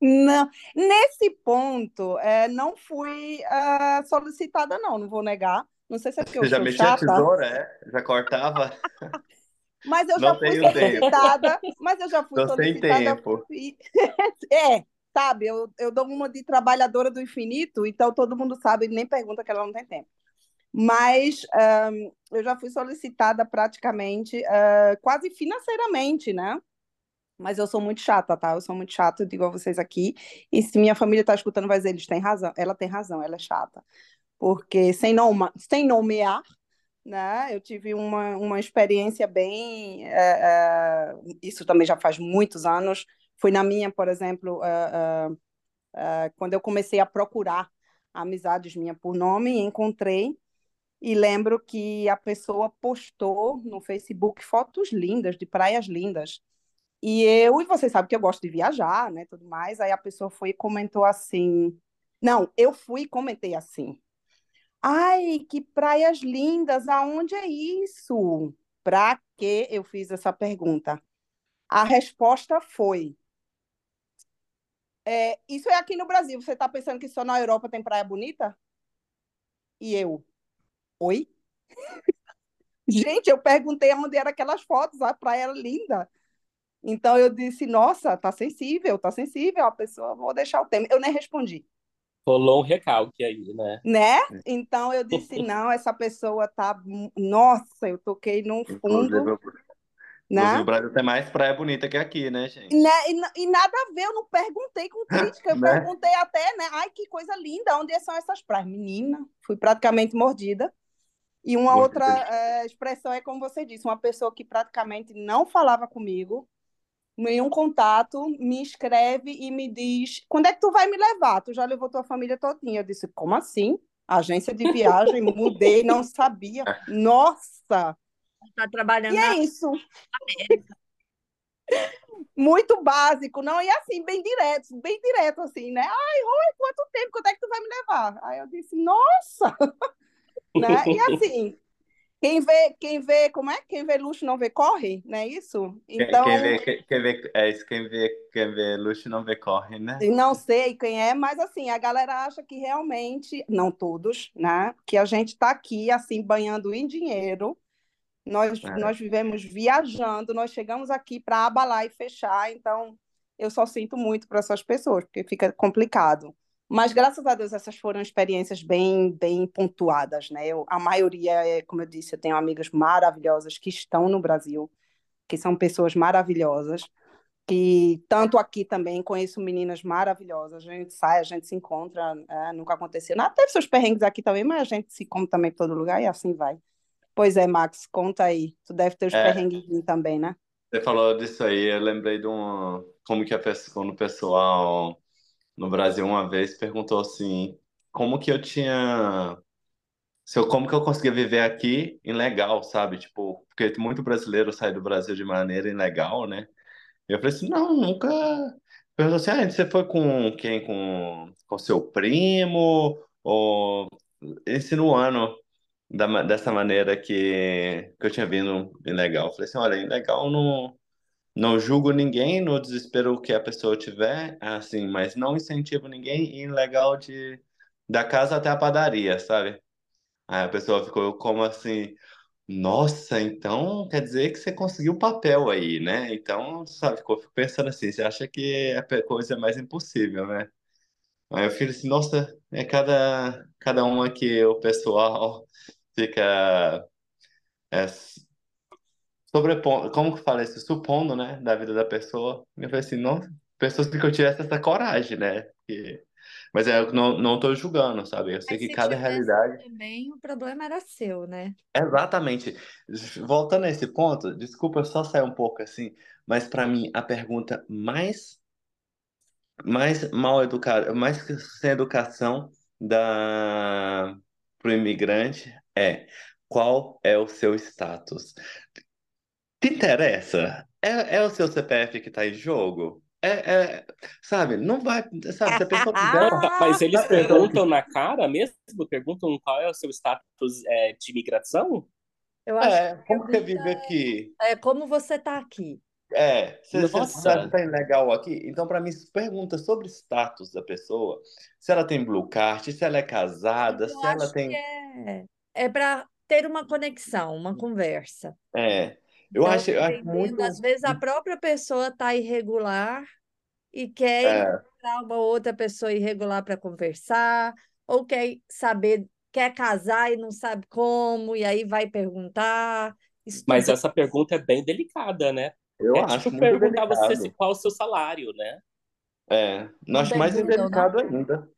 Não, nesse ponto, é, não fui uh, solicitada, não, não vou negar. Não sei se é porque eu Você já sou metia chata. a tesoura, é? Já cortava? [laughs] Mas eu já Não fui tempo. solicitada. Mas eu já fui sem solicitada. tempo. e- [laughs] É, sabe, eu, eu dou uma de trabalhadora do infinito, então todo mundo sabe, nem pergunta que ela não tem tempo. Mas eu já fui solicitada praticamente, ah, quase financeiramente, né? Mas eu sou muito chata, tá? Eu sou muito chata, eu digo a vocês aqui. E se minha família tá escutando, vai dizer, eles têm razão. Ela tem razão, ela é chata. Porque sem, noma, sem nomear, né? Eu tive uma, uma experiência bem. é, é, isso também já faz muitos anos. Foi na minha, por exemplo, é, quando eu comecei a procurar amizades minha por nome, encontrei e lembro que a pessoa postou no Facebook fotos lindas, de praias lindas. E eu, e você sabe que eu gosto de viajar, né, tudo mais. Aí a pessoa foi e comentou assim. Não, eu fui e comentei assim. Ai, que praias lindas, aonde é isso? Para que eu fiz essa pergunta? A resposta foi: é, isso é aqui no Brasil. Você está pensando que só na Europa tem praia bonita? E eu, oi? [laughs] Gente, eu perguntei onde eram aquelas fotos, a praia era linda. Então eu disse, nossa, tá sensível, tá sensível a pessoa, vou deixar o tema. Eu nem respondi, Rolou um recalque aí, né? né? Então eu disse, [laughs] não, essa pessoa tá, nossa, eu toquei num fundo, o- inclusive, né? o Brasil tem mais praia bonita que aqui, né, gente? Né? E, e nada a ver, eu não perguntei com crítica, eu [laughs] Né? perguntei até, né? Ai, que coisa linda, onde são essas praias? Menina, fui praticamente mordida. E uma Mordida. outra eh, expressão é como você disse, uma pessoa que praticamente não falava comigo, nenhum contato, me escreve e me diz: quando é que tu vai me levar? Tu já levou tua família todinha. Eu disse: como assim? Agência de viagem, [laughs] mudei, não sabia. Nossa! Tá trabalhando E na é isso. [laughs] Muito básico, não? E assim, bem direto, bem direto, assim, né? Ai, Rui, quanto tempo? Quando é que tu vai me levar? Aí eu disse, nossa! Né? E assim, quem vê, quem vê, como é? Quem vê luxo não vê corre, não é isso? Então, quem vê, quem, quem vê, é isso, quem vê, quem vê luxo não vê corre, né? não sei quem é, mas assim, a galera acha que realmente, não todos, né? Que a gente está aqui, assim, banhando em dinheiro. Nós, É. nós vivemos viajando, nós chegamos aqui para abalar e fechar, então eu só sinto muito para essas pessoas, porque fica complicado. Mas graças a Deus essas foram experiências bem, bem pontuadas, né? Eu, a maioria, é, como eu disse, eu tenho amigas maravilhosas que estão no Brasil, que são pessoas maravilhosas, que tanto aqui também conheço meninas maravilhosas, a gente sai, a gente se encontra, é, nunca aconteceu nada, teve seus perrengues aqui também, mas a gente se come também em todo lugar e assim vai. Pois é, Max, conta aí. Tu deve ter os É. perrengues também, né? Você falou disso aí, eu lembrei de um, como que a pessoa, quando o pessoal no Brasil uma vez perguntou assim, como que eu tinha, se eu, como que eu conseguia viver aqui ilegal, sabe? Tipo, porque muito brasileiro sai do Brasil de maneira ilegal, né? E eu falei assim, não, nunca. Perguntou assim, ah, você foi com quem? Com, com seu primo? Ou insinuando da, dessa maneira que, que eu tinha vindo ilegal. Eu falei assim, olha, ilegal não, não julgo ninguém no desespero que a pessoa tiver, assim, mas não incentivo ninguém e ilegal de da casa até a padaria, sabe? Aí a pessoa ficou como assim, nossa, então quer dizer que você conseguiu o papel aí, né? Então, sabe, ficou pensando assim, você acha que a coisa é mais impossível, né? Aí eu fico assim, nossa, é cada, cada uma que o pessoal fica é, sobrepondo, como que fala isso? Supondo, né, da vida da pessoa. Eu falei assim, não, pessoas que eu tivesse essa coragem, né? Porque... Mas é, eu não, não tô julgando, sabe? Eu sei Mas que se cada realidade. também, o problema era seu, né? Exatamente. Voltando a esse ponto, desculpa eu só sair um pouco assim, mas para mim a pergunta mais mais mal educada, mais sem educação da pro imigrante é qual é o seu status? Te interessa? É, é o seu CPF que está em jogo? É, é, sabe, não vai, sabe, se a pessoa [laughs] quiser, Mas eles perguntam na cara mesmo? Perguntam qual é o seu status é, de imigração? Eu acho é, que a como você vive aqui? é como você está aqui. É, você está Nossa, tá legal aqui? Então, para mim, pergunta sobre o status da pessoa, se ela tem blue card, se ela é casada, Eu se ela acho que tem, é, é para ter uma conexão, uma conversa. é, eu Então, acho, eu acho dependendo, às muito, vezes a própria pessoa está irregular e quer é, encontrar uma outra pessoa irregular para conversar, ou quer saber, quer casar e não sabe como, e aí vai perguntar, mas estudar. essa pergunta é bem delicada, né? eu É acho tipo muito perguntar você se- delicado. qual é o seu salário, né? É, Não acho mais indelicado ainda.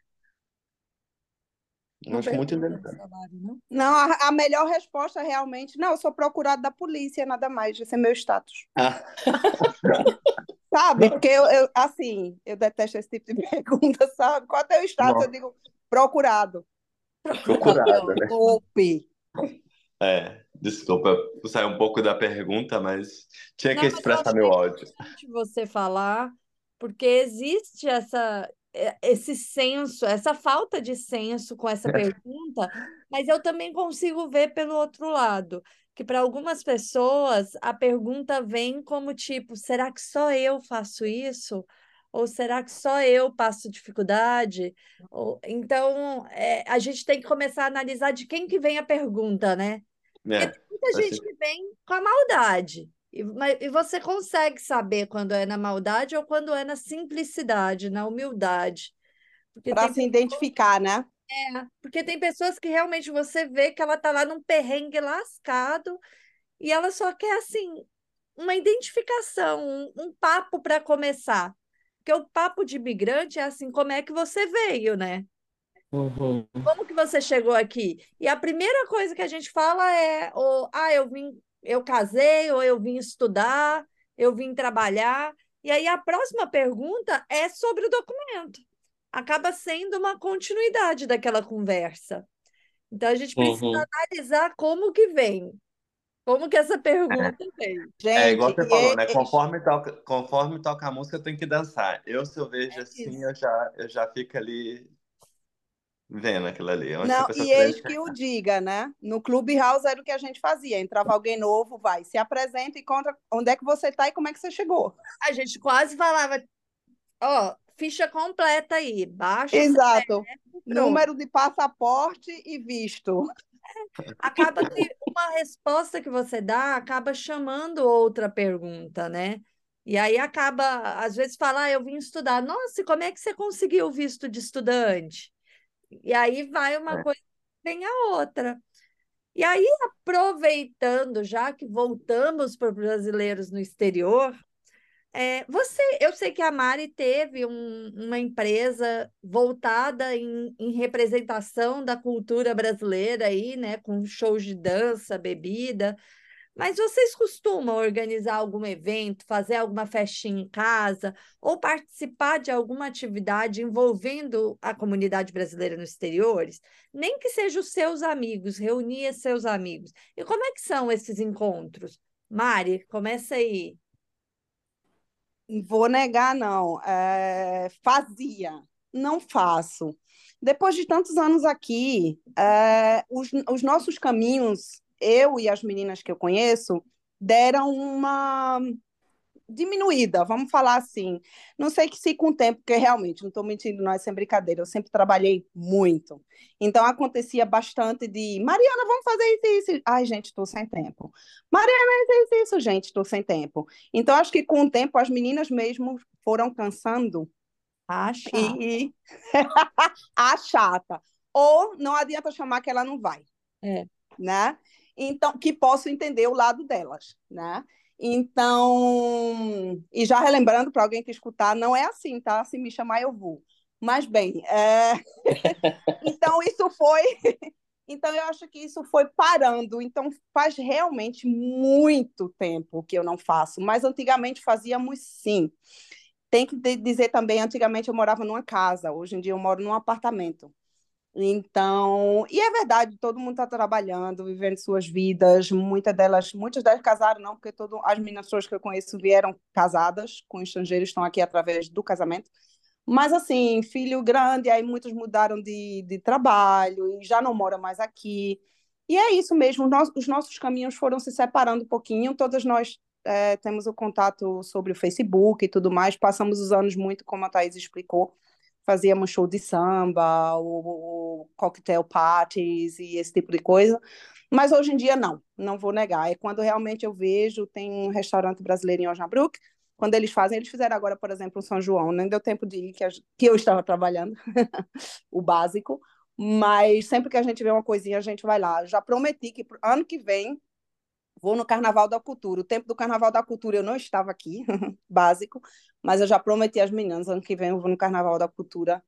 Eu Não acho muito indelicado. salário, não? Não, a, a melhor resposta realmente, não, eu sou procurado da polícia, nada mais, esse é meu status. Ah, [laughs] Sabe? Porque eu, eu, assim, eu detesto esse tipo de [laughs] pergunta, sabe? Qual é o teu status? Eu nossa, digo, procurado. Procurado é né? Golpe. É, desculpa, saiu um pouco da pergunta, mas tinha que Não, mas eu expressar meu é ódio. importante você falar, porque existe essa, é, esse senso, essa falta de senso com essa pergunta, mas eu também consigo ver pelo outro lado, que para algumas pessoas a pergunta vem como tipo, será que só eu faço isso? Ou será que só eu passo dificuldade? Ou, então, é, a gente tem que começar a analisar de quem que vem a pergunta, né? Porque É, tem muita faz gente que vem com a maldade. E, mas, e você consegue saber quando é na maldade ou quando é na simplicidade, na humildade. Para se identificar, né? é, porque tem pessoas que realmente você vê que ela tá lá num perrengue lascado e ela só quer, assim, uma identificação, um, um papo para começar. Porque o papo de imigrante é assim, como é que você veio, né? Uhum. Como que você chegou aqui? E a primeira coisa que a gente fala é, ou, ah, eu vim, eu casei, ou eu vim estudar, eu vim trabalhar. E aí a próxima pergunta é sobre o documento. Acaba sendo uma continuidade daquela conversa. Então a gente precisa Uhum. analisar como que vem, como que essa pergunta vem. É igual Gente, você falou, né? e- e- Conforme toca, conforme toca a música, tem que dançar. Eu, se eu vejo É assim, isso. eu já, eu já fico ali vendo aquilo ali. Onde a não, e eis que o diga, né? No Clubhouse era o que a gente fazia. Entrava alguém novo, vai, se apresenta e conta onde é que você está e como é que você chegou. A gente quase falava, ó, ficha completa aí, baixa Exato. Número de passaporte e visto. [laughs] acaba que uma resposta que você dá acaba chamando outra pergunta, né? E aí acaba, às vezes, falar, ah, eu vim estudar. Nossa, e como é que você conseguiu o visto de estudante? E aí vai uma É. coisa, vem a outra. E aí, aproveitando, já que voltamos para os brasileiros no exterior, é, você, eu sei que a Mari teve um- uma empresa voltada em, em representação da cultura brasileira aí, né, com shows de dança, bebida. Mas vocês costumam organizar algum evento, fazer alguma festinha em casa, ou participar de alguma atividade envolvendo a comunidade brasileira nos exteriores? Nem que sejam os seus amigos, reunir seus amigos. E como é que são esses encontros? Mari, começa aí. vou negar, não. É, fazia, não faço. Depois de tantos anos aqui, é, os, os nossos caminhos, eu e as meninas que eu conheço, deram uma diminuída, vamos falar assim. Não sei que se com o tempo, porque realmente, não estou mentindo, não é sem brincadeira, eu sempre trabalhei muito. Então acontecia bastante de Mariana, vamos fazer isso, isso. Ai, gente, estou sem tempo. Mariana, isso, isso, gente, estou sem tempo. Então, acho que com o tempo as meninas mesmo foram cansando a chata. E... [laughs] a chata. Ou não adianta chamar que ela não vai. É. Né? Então, que posso entender o lado delas, né? Então, e já relembrando para alguém que escutar, não é assim, tá? Se me chamar, eu vou. Mas bem, é... [laughs] então isso foi. [laughs] Então eu acho que isso foi parando. Então faz realmente muito tempo que eu não faço, mas antigamente fazíamos sim. Tem que dizer também, antigamente eu morava numa casa, hoje em dia eu moro num apartamento. Então, e é verdade, todo mundo está trabalhando, vivendo suas vidas, muitas delas, muitas delas casaram, não, porque todo, as meninas que eu conheço vieram casadas com estrangeiros, estão aqui através do casamento. Mas, assim, filho grande, aí muitos mudaram de, de trabalho e já não moram mais aqui. E é isso mesmo, nós, os nossos caminhos foram se separando um pouquinho, todas nós é, temos o contato sobre o Facebook e tudo mais, passamos os anos muito, como a Thaís explicou, fazíamos show de samba, o, o cocktail parties e esse tipo de coisa. Mas hoje em dia não, não vou negar. É quando realmente eu vejo, tem um restaurante brasileiro em Osnabrück, quando eles fazem, eles fizeram agora, por exemplo, o São João, nem deu tempo de ir, que, a, que eu estava trabalhando, [laughs] o básico, mas sempre que a gente vê uma coisinha, a gente vai lá. Já prometi que ano que vem vou no Carnaval da Cultura. O tempo do Carnaval da Cultura eu não estava aqui, [laughs] básico, mas eu já prometi às meninas, ano que vem eu vou no Carnaval da Cultura.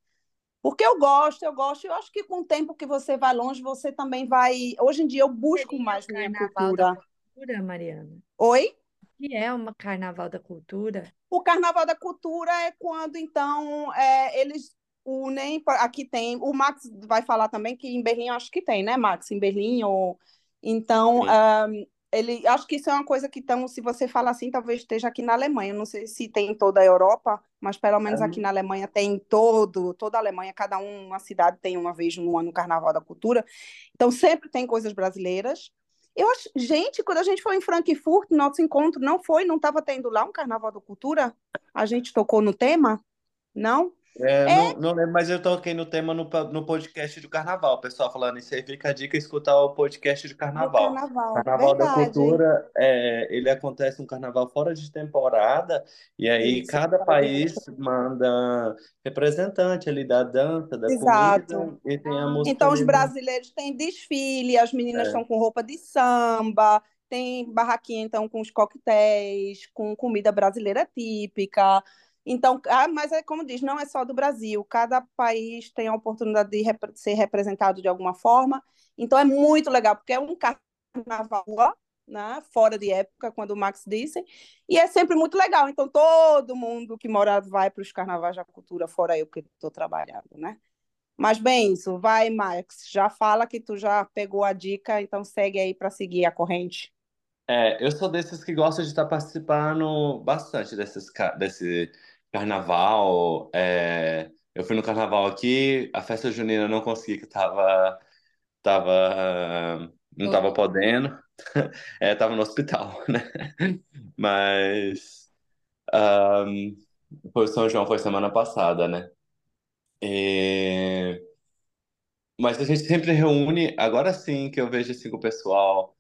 Porque eu gosto, eu gosto. Eu acho que com o tempo que você vai longe, você também vai. Hoje em dia eu busco Seria mais minha cultura. Da cultura, Mariana. Oi? O que é uma Carnaval da Cultura? O Carnaval da Cultura é quando, então, é, eles unem. Aqui tem. O Max vai falar também que em Berlim, acho que tem, né, Max? Em Berlim, ou. Então, um, ele, acho que isso é uma coisa que, então, se você fala assim, talvez esteja aqui na Alemanha. Não sei se tem em toda a Europa, mas pelo menos é. aqui na Alemanha tem todo, toda a Alemanha, cada um, uma cidade tem uma vez no ano o Carnaval da Cultura. Então, sempre tem coisas brasileiras. Eu acho, gente, quando a gente foi em Frankfurt, nosso encontro não foi, não estava tendo lá um Carnaval da Cultura? A gente tocou no tema? Não? É, é... Não, não, lembro, mas eu toquei no tema no, no podcast do Carnaval. O pessoal falando isso aí, fica a dica escutar o podcast de Carnaval. Carnaval, Carnaval da Cultura, é, ele acontece um carnaval fora de temporada, e aí isso, cada país manda representante ali da dança, da Exato. comida, e tem a música. Então, os brasileiros têm desfile, as meninas é. estão com roupa de samba, tem barraquinha, então, com os coquetéis, com comida brasileira típica. Então, ah, mas é como diz, não é só do Brasil, cada país tem a oportunidade de rep ser representado de alguma forma. Então é muito legal, porque é um carnaval né, fora de época, quando o Max disse, e é sempre muito legal. Então todo mundo que mora vai para os carnavais da cultura, fora eu que estou trabalhando, né? Mas bem, isso, vai, Max, já fala que tu já pegou a dica, então segue aí para seguir a corrente. É, eu sou desses que gostam de estar participando bastante desses, desse Carnaval, é, eu fui no carnaval aqui, a festa junina eu não consegui, que tava, tava, não tava podendo, [laughs] é, tava no hospital, [laughs] né? Mas um, foi São João, foi semana passada, né? E... Mas a gente sempre reúne, agora sim que eu vejo assim com o pessoal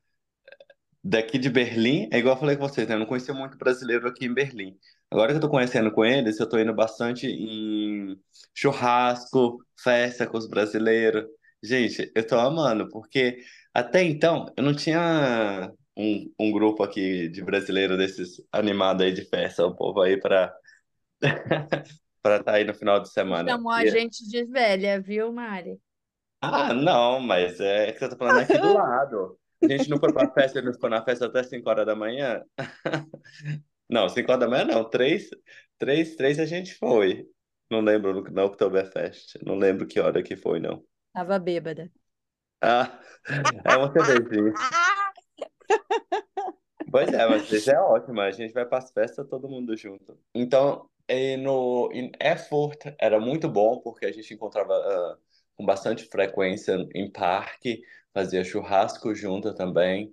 daqui de Berlim, é igual eu falei com vocês, né? Eu não conhecia muito brasileiro aqui em Berlim. Agora que eu tô conhecendo com eles, eu tô indo bastante em churrasco, festa com os brasileiros. Gente, eu tô amando, porque até então eu não tinha um, um grupo aqui de brasileiro desses animados aí de festa, o povo aí para [laughs] para estar tá aí no final de semana. Chamou a gente de velha, viu, Mari? Ah, não, mas é que você tá falando aqui do lado. A gente não foi pra festa, ele ficou na festa até 5 [laughs] horas da manhã. Não, 5 horas da manhã não. 3, 3, 3 a gente foi. Não lembro na Oktoberfest. Não lembro que hora que foi, não. Tava bêbada. Ah, [laughs] é uma cervejinha. Pois é, mas isso é ótimo. A gente vai para as festas todo mundo junto. Então, e no, em Erfurt era muito bom porque a gente encontrava uh, com bastante frequência em parque, fazia churrasco junto também.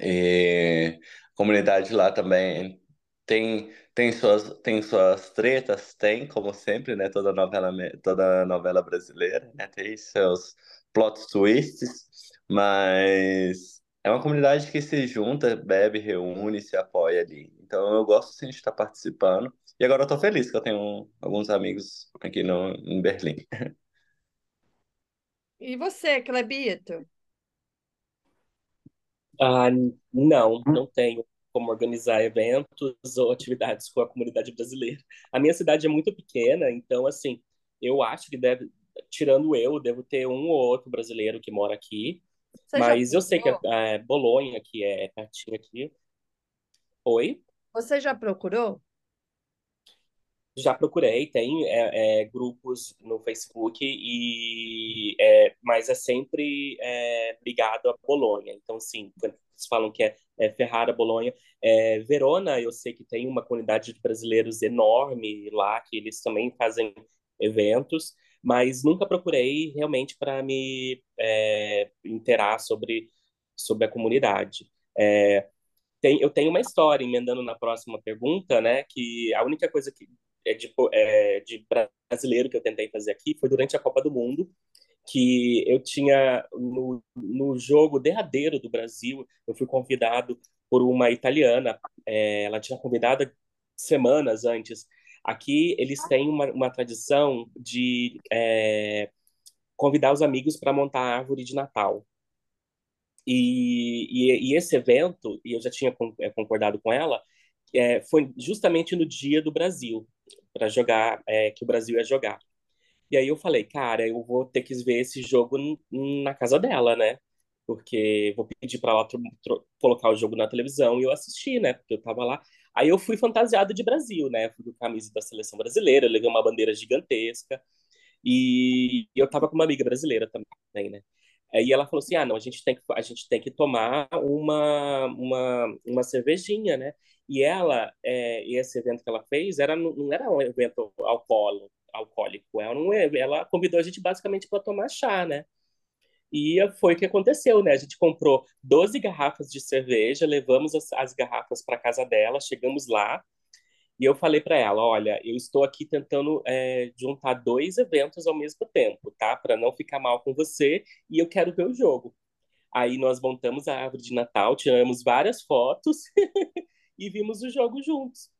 E a comunidade lá também tem, tem, suas, tem suas tretas, tem, como sempre, né? Toda novela, toda novela brasileira, né? Tem seus plot twists, mas é uma comunidade que se junta, bebe, reúne, se apoia ali. Então eu gosto sim de estar participando. E agora eu tô feliz que eu tenho alguns amigos aqui no, em Berlim. [laughs] E você, Clebito? Ah, não, não tenho como organizar eventos ou atividades com a comunidade brasileira. A minha cidade é muito pequena, então, assim, eu acho que deve, tirando eu, devo ter um ou outro brasileiro que mora aqui. Você mas eu sei que a, a Bolonha, que é pertinho aqui. Oi? Você já procurou? Já procurei, tem é, é, grupos no Facebook, e é, mas é sempre é, ligado a Bolonha. Então, sim, eles falam que é, é Ferrara, Bolonha. É, Verona, eu sei que tem uma comunidade de brasileiros enorme lá, que eles também fazem eventos, mas nunca procurei realmente para me interar sobre, sobre a comunidade. Tem, eu tenho uma história, emendando na próxima pergunta, né, que a única coisa que de, é, de brasileiro que eu tentei fazer aqui foi durante a Copa do Mundo, que eu tinha no, no jogo derradeiro do Brasil, eu fui convidado por uma italiana, é, ela tinha convidado semanas antes. Aqui eles têm uma, uma tradição de é, convidar os amigos para montar a árvore de Natal. E, e, e, esse evento, e eu já tinha é, concordado com ela, é, foi justamente no dia do Brasil, para jogar, é, que o Brasil ia jogar. E aí eu falei, cara, eu vou ter que ver esse jogo na casa dela, né? Porque vou pedir para ela colocar o jogo na televisão e eu assisti, né? Porque eu tava lá. Aí eu fui fantasiado de Brasil, né? Fui com camisa da seleção brasileira, levei uma bandeira gigantesca. E eu tava com uma amiga brasileira também, né? Aí ela falou assim: ah, não, a gente tem que, a gente tem que tomar uma, uma, uma cervejinha, né? E ela, é, esse evento que ela fez, era, não era um evento alcoólico, alcoólico. Ela, não, é, ela convidou a gente basicamente para tomar chá, né? E foi o que aconteceu, né? A gente comprou 12 garrafas de cerveja, levamos as, as garrafas para casa dela, chegamos lá e eu falei para ela: olha, eu estou aqui tentando é, juntar dois eventos ao mesmo tempo, tá? Para não ficar mal com você e eu quero ver o jogo. Aí nós montamos a árvore de Natal, tiramos várias fotos [laughs] e vimos o jogo juntos.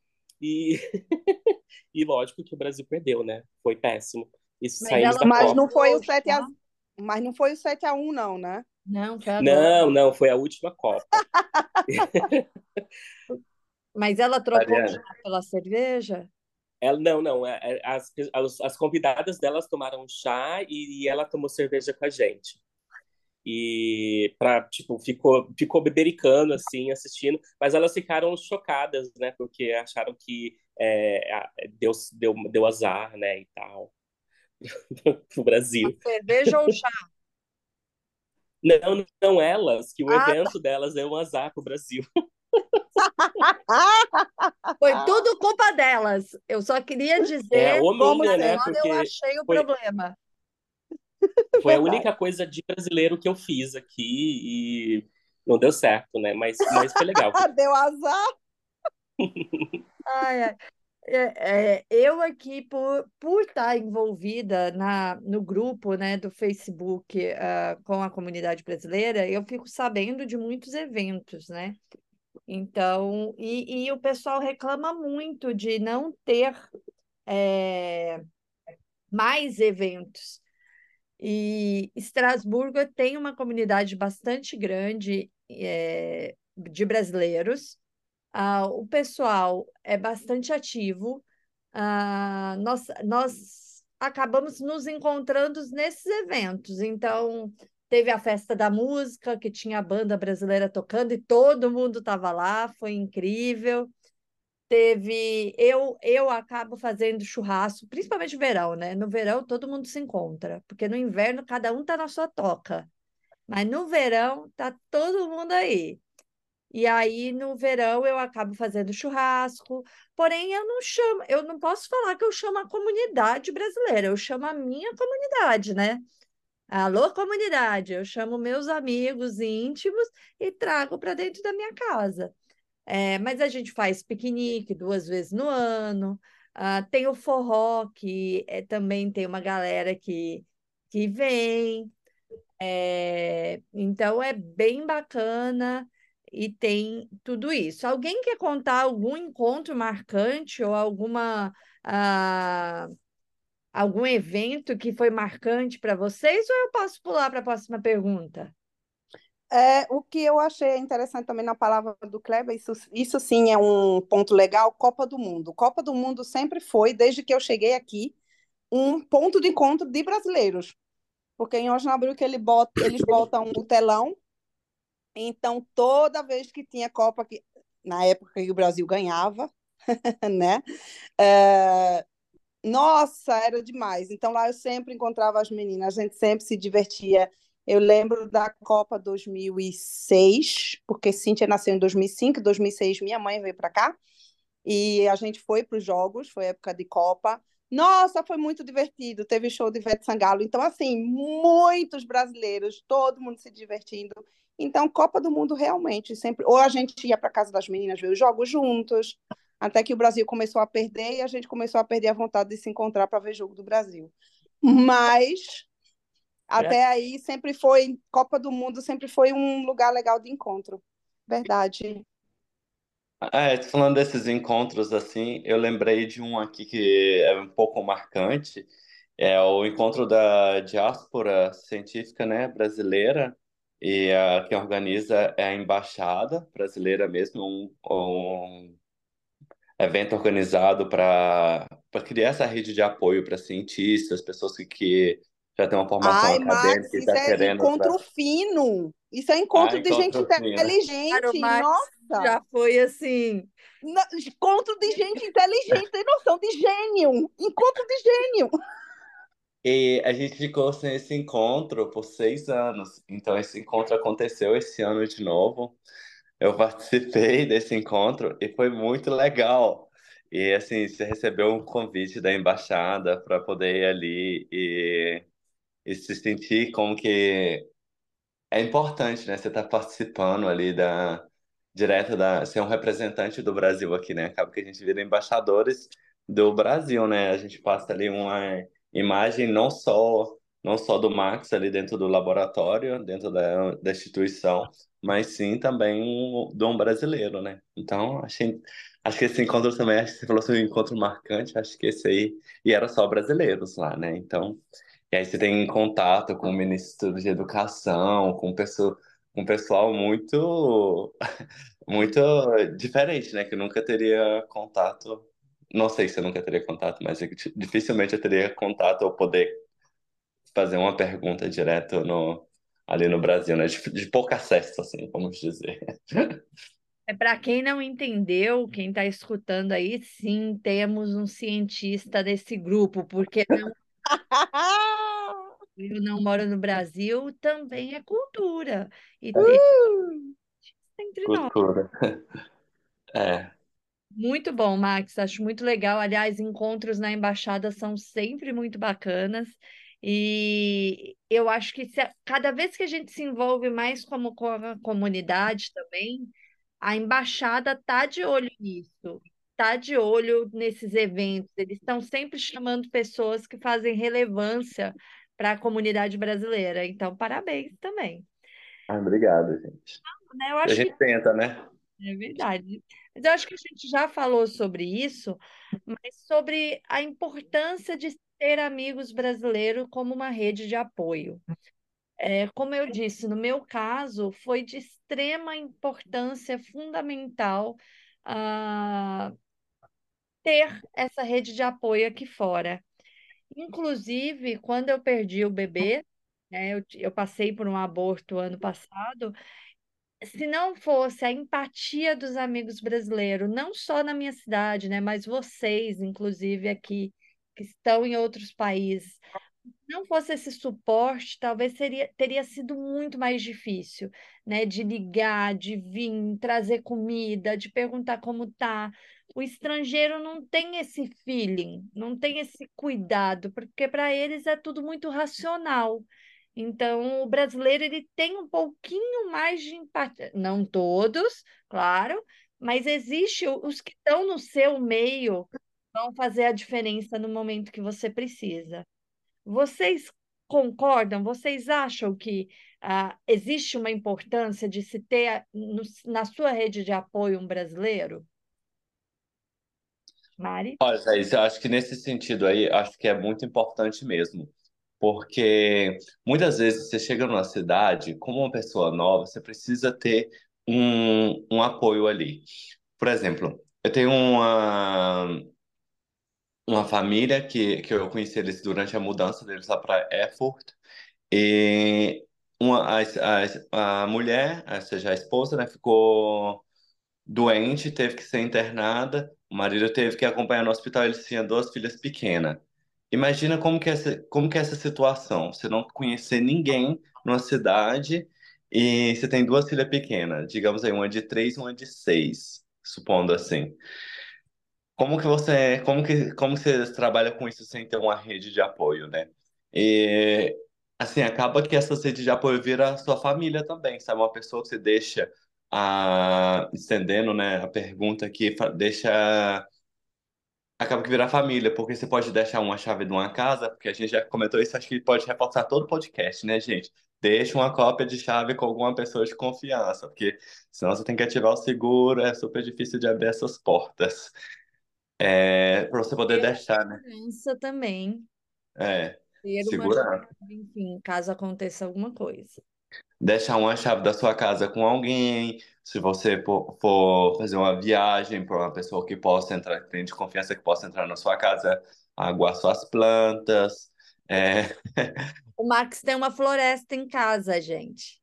E, [laughs] e lógico que o Brasil perdeu, né? Foi péssimo. Isso mas ela... mas não foi o 7 a... Mas não foi o 7 a 1 não, né? Não, foi Não, não, foi a última Copa. [laughs] mas ela trocou pela cerveja? Ela, não, não. É, é, as, as, as convidadas delas tomaram chá e, e ela tomou cerveja com a gente e para tipo ficou ficou bebericando assim assistindo mas elas ficaram chocadas né porque acharam que é, deu, deu deu azar né e tal [laughs] pro Brasil cerveja ou chá não não elas que o ah, tá. evento tá. delas deu um azar pro Brasil [laughs] Foi tudo culpa delas. Eu só queria dizer é, como né? Eu achei o foi... problema. [laughs] Foi a única coisa de brasileiro que eu fiz aqui e não deu certo, né? Mas, mas foi legal. [laughs] deu azar. [laughs] ai, ai. É, é, eu aqui, por, por estar envolvida na, no grupo né, do Facebook uh, com a comunidade brasileira, eu fico sabendo de muitos eventos, né? Então, e, e o pessoal reclama muito de não ter é, mais eventos. E Estrasburgo tem uma comunidade bastante grande é, de brasileiros. Ah, o pessoal é bastante ativo. Ah, nós, nós acabamos nos encontrando nesses eventos. Então, teve a festa da música, que tinha a banda brasileira tocando e todo mundo estava lá, foi incrível teve eu eu acabo fazendo churrasco, principalmente no verão, né? No verão todo mundo se encontra, porque no inverno cada um tá na sua toca. Mas no verão tá todo mundo aí. E aí, no verão, eu acabo fazendo churrasco. Porém, eu não chamo, eu não posso falar que eu chamo a comunidade brasileira, eu chamo a minha comunidade, né? Alô, comunidade, eu chamo meus amigos íntimos e trago para dentro da minha casa. É, mas a gente faz piquenique duas vezes no ano. Uh, tem o forró, que é, também tem uma galera que, que vem. É, então é bem bacana e tem tudo isso. Alguém quer contar algum encontro marcante ou alguma uh, algum evento que foi marcante para vocês ou eu posso pular para a próxima pergunta? É, o que eu achei interessante também na palavra do Kleber, isso, isso sim é um ponto legal, Copa do Mundo. Copa do Mundo sempre foi, desde que eu cheguei aqui, um ponto de encontro de brasileiros. Porque em Osnabrück ele bota, eles botam o telão, então toda vez que tinha Copa, que, na época que o Brasil ganhava, [laughs] né? É, nossa, era demais. Então lá eu sempre encontrava as meninas, a gente sempre se divertia. Eu lembro da Copa 2006, porque Cíntia nasceu em 2005, 2006 minha mãe veio para cá e a gente foi para os jogos, foi época de Copa. Nossa, foi muito divertido. Teve show de Ivete Sangalo. Então, assim, muitos brasileiros, todo mundo se divertindo. Então, Copa do Mundo realmente sempre. Ou a gente ia para casa das meninas ver os jogos juntos, até que o Brasil começou a perder e a gente começou a perder a vontade de se encontrar para ver jogo do Brasil. Mas até é. aí sempre foi Copa do Mundo sempre foi um lugar legal de encontro. Verdade. É, falando desses encontros assim, eu lembrei de um aqui que é um pouco marcante, é o encontro da diáspora científica, né, brasileira, e a, quem organiza é a embaixada brasileira mesmo, um, um evento organizado para criar essa rede de apoio para cientistas, pessoas que, que já têm uma formação Ai, acadêmica Max, e está querendo. É encontro pra... fino. Isso é encontro ah, de gente fino. inteligente. Claro, Nossa! Já foi assim. encontro de gente inteligente, tem noção de gênio. Encontro de gênio. E a gente ficou sem esse encontro por seis anos. Então, esse encontro aconteceu esse ano de novo eu participei desse encontro e foi muito legal. E assim, você recebeu um convite da embaixada para poder ir ali e, e se sentir como que é importante, né? Você tá participando ali da direto da ser um representante do Brasil aqui, né? Acaba que a gente vira embaixadores do Brasil, né? A gente passa ali uma imagem não só não só do Max ali dentro do laboratório, dentro da, da instituição, mas sim também de um brasileiro, né? Então, achei, acho que esse encontro também, acho que você falou sobre um encontro marcante, acho que esse aí, e era só brasileiros lá, né? Então, e aí você tem contato com o ministro de Educação, com pessoa, com pessoal muito, [laughs] muito diferente, né? Que eu nunca teria contato, não sei se eu nunca teria contato, mas dificilmente eu teria contato ou poder fazer uma pergunta direto no, ali no Brasil, né? De, de pouco acesso, assim, vamos dizer. É para quem não entendeu, quem está escutando aí, sim, temos um cientista desse grupo, porque não... [laughs] eu não moro no Brasil, também é cultura. E. Uh! entre cultura. nós. [laughs] É. Muito bom, Max. Acho muito legal. Aliás, encontros na embaixada são sempre muito bacanas. E eu acho que se, cada vez que a gente se envolve mais como com a comunidade também, a embaixada está de olho nisso, está de olho nesses eventos. Eles estão sempre chamando pessoas que fazem relevância para a comunidade brasileira. Então, parabéns também. Ah, obrigado, gente. Né, eu acho a gente que... tenta, né? É verdade. Mas eu acho que a gente já falou sobre isso, mas sobre a importância de ter amigos brasileiros como uma rede de apoio. É, como eu disse, no meu caso, foi de extrema importância fundamental uh, ter essa rede de apoio aqui fora. Inclusive, quando eu perdi o bebê, né, eu, eu passei por um aborto ano passado, se não fosse a empatia dos amigos brasileiros, não só na minha cidade, né, mas vocês, inclusive aqui, que estão em outros países, não fosse esse suporte, talvez seria, teria sido muito mais difícil, né? De ligar, de vir, trazer comida, de perguntar como tá. O estrangeiro não tem esse feeling, não tem esse cuidado, porque para eles é tudo muito racional. Então, o brasileiro ele tem um pouquinho mais de empatia, não todos, claro, mas existe os que estão no seu meio vão fazer a diferença no momento que você precisa. Vocês concordam? Vocês acham que ah, existe uma importância de se ter no, na sua rede de apoio um brasileiro? Mari? Olha, Thaís, eu acho que nesse sentido aí, acho que é muito importante mesmo. Porque muitas vezes você chega numa cidade, como uma pessoa nova, você precisa ter um, um apoio ali. Por exemplo, eu tenho uma, uma família que, que eu conheci eles durante a mudança deles lá para Erfurt. E uma, a, a, a mulher, ou seja, a esposa, né, ficou doente, teve que ser internada. O marido teve que acompanhar no hospital, eles tinham duas filhas pequenas. Imagina como que é essa, como que é essa situação. Você não conhecer ninguém numa cidade e você tem duas filhas pequenas, digamos aí, uma de três e uma de seis, supondo assim. Como que você, como que, como que você trabalha com isso sem ter uma rede de apoio, né? E, assim, acaba que essa rede de apoio vira a sua família também, sabe? Uma pessoa que você deixa, a, estendendo, né, a pergunta aqui, deixa, acaba que vira família, porque você pode deixar uma chave de uma casa, porque a gente já comentou isso, acho que pode reforçar todo o podcast, né, gente? Deixa uma cópia de chave com alguma pessoa de confiança, porque senão você tem que ativar o seguro, é super difícil de abrir essas portas. É, para você poder deixar, né? segurança também, É, segurar. chave, enfim, caso aconteça alguma coisa. Deixar uma chave da sua casa com alguém. Se você for for fazer uma viagem para uma pessoa que possa entrar, que tenha de confiança que possa entrar na sua casa, aguar suas plantas. É... [laughs] O Max tem uma floresta em casa, gente.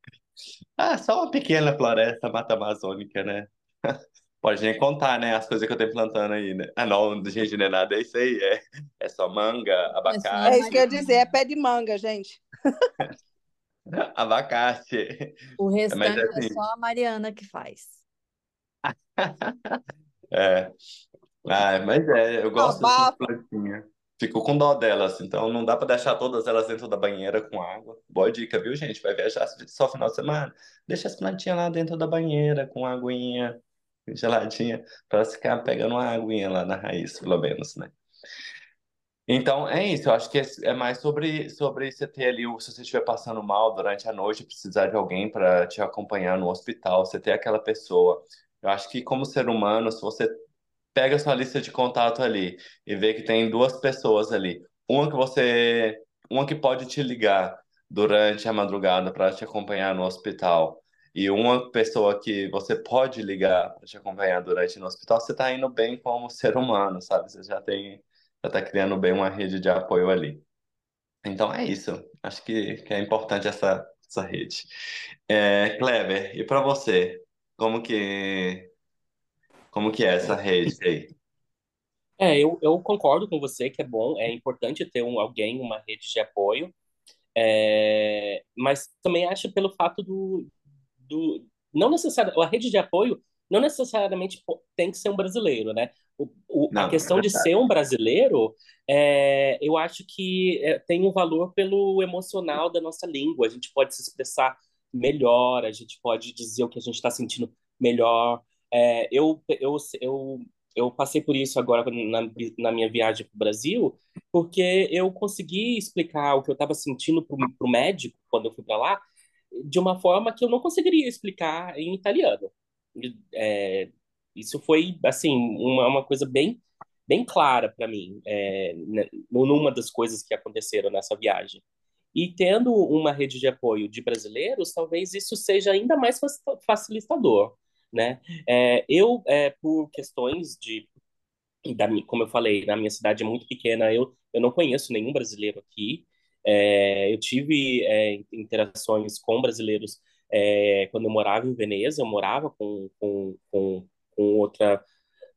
Ah, só uma pequena floresta mata amazônica, né? [laughs] Pode nem contar, né? As coisas que eu tenho plantando aí, né? Ah, não, gente, não é nada, é isso aí. É, é só manga, É abacate, É isso que eu ia dizer, é pé de manga, gente. [laughs] [laughs] abacate. O Mas restante é assim, só a Mariana que faz. [laughs] é. Ah, mas é, eu gosto dessas Abafa. plantinhas. Fico com dó delas, então não dá pra deixar todas elas dentro da banheira com água. Boa dica, viu, gente? Vai viajar só final de semana? Deixa as plantinhas lá dentro da banheira com aguinha geladinha para ficar pegando uma aguinha lá na raiz, pelo menos, né? Então, é isso. Eu acho que é é mais sobre, sobre você ter ali, se você estiver passando mal durante a noite, precisar de alguém para te acompanhar no hospital, você ter aquela pessoa. Eu acho que, como ser humano, se você pega sua lista de contato ali e vê que tem duas pessoas ali, uma que você, uma que pode te ligar durante a madrugada para te acompanhar no hospital e uma pessoa que você pode ligar para te acompanhar durante no hospital, você está indo bem como ser humano, sabe? Você já tem, já está criando bem uma rede de apoio ali. Então é isso. Acho que, que é importante essa, essa rede. É, Kleber, e para você? Como que, como que é essa rede aí? É, eu, eu concordo com você que é bom, é importante ter um, alguém, uma rede de apoio, é, mas também acho pelo fato do, do não necessariamente, a rede de apoio não necessariamente tem que ser um brasileiro, né? O, o, a Não, é questão de verdade. ser um brasileiro, é, eu acho que é, tem um valor pelo emocional da nossa língua. A gente pode se expressar melhor, a gente pode dizer o que a gente está sentindo melhor. É, eu, eu, eu, eu passei por isso agora na, na minha viagem para o Brasil, porque eu consegui explicar o que eu estava sentindo para o médico quando eu fui para lá, de uma forma que eu não conseguiria explicar em italiano. É, isso foi, assim, uma, uma coisa bem, bem clara para mim, é, né, numa das coisas que aconteceram nessa viagem. E tendo uma rede de apoio de brasileiros, talvez isso seja ainda mais faci- facilitador, né? É, eu, é, por questões de, da, como eu falei, na minha cidade é muito pequena, eu, eu não conheço nenhum brasileiro aqui. É, eu tive é, interações com brasileiros é, quando eu morava em Veneza, eu morava com, com, com, com outra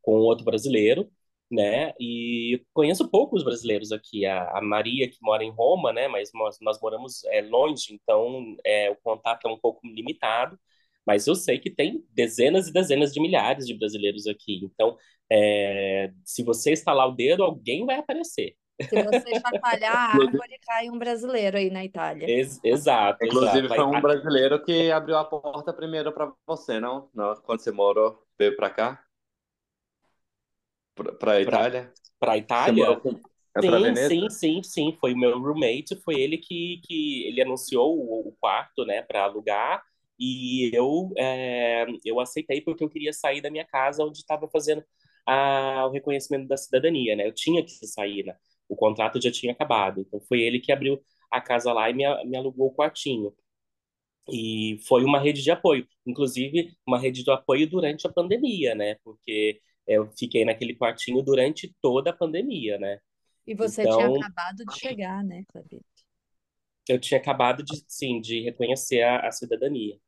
com outro brasileiro né? E conheço poucos brasileiros aqui. A, a Maria, que mora em Roma, né? Mas nós, nós moramos é, longe, então é, o contato é um pouco limitado. Mas eu sei que tem dezenas e dezenas de milhares de brasileiros aqui. Então, é, se você estalar o dedo, alguém vai aparecer. Se você chacoalhar a árvore, cai um brasileiro aí na Itália. Ex exato. Inclusive, exato. foi um brasileiro que abriu a porta primeiro para você, não? não? Quando você morou, veio para cá? Para a Itália? Para a Itália? Com... É sim, sim, sim, sim. Foi o meu roommate, foi ele que, que ele anunciou o, o quarto, né, para alugar. E eu, é, eu aceitei porque eu queria sair da minha casa onde estava fazendo a, o reconhecimento da cidadania, né? Eu tinha que sair, né? O contrato já tinha acabado. Então foi ele que abriu a casa lá e me, me alugou o quartinho. E foi uma rede de apoio, inclusive uma rede de apoio durante a pandemia, né? Porque eu fiquei naquele quartinho durante toda a pandemia, né? E você então, tinha acabado de chegar, né, Clavito? Eu tinha acabado de, sim, de reconhecer a, a cidadania.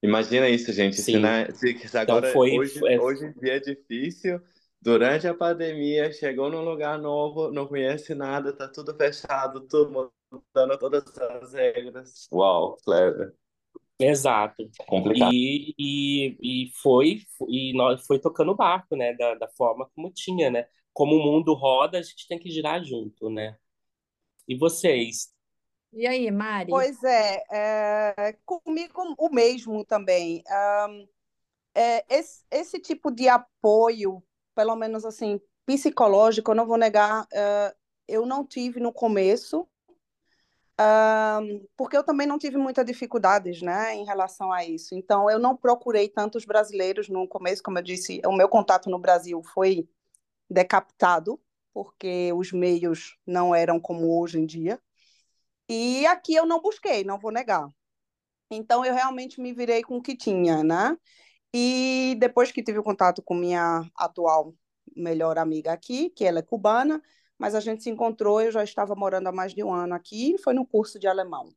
Imagina isso, gente. Se, na, se, se então agora então foi, hoje, foi... hoje em dia é difícil. Durante a pandemia, chegou num lugar novo, não conhece nada, tá tudo fechado, tudo mudando todas as regras. Uau, clever. Exato. Complicado. E, e, e foi e nós foi tocando o barco, né, da, da forma como tinha, né? Como o mundo roda, a gente tem que girar junto, né? E vocês? E aí, Mari? Pois é, é comigo o mesmo também. Um, é, esse, esse tipo de apoio, pelo menos assim, psicológico, eu não vou negar, uh, eu não tive no começo, porque eu também não tive muitas dificuldades né, em relação a isso. Então, eu não procurei tantos brasileiros no começo, como eu disse, o meu contato no Brasil foi decapitado, porque os meios não eram como hoje em dia. E aqui eu não busquei, não vou negar. Então, eu realmente me virei com o que tinha, né? E depois que tive o contato com minha atual melhor amiga aqui, que ela é cubana, mas a gente se encontrou, eu já estava morando há mais de um ano aqui, foi no curso de alemão,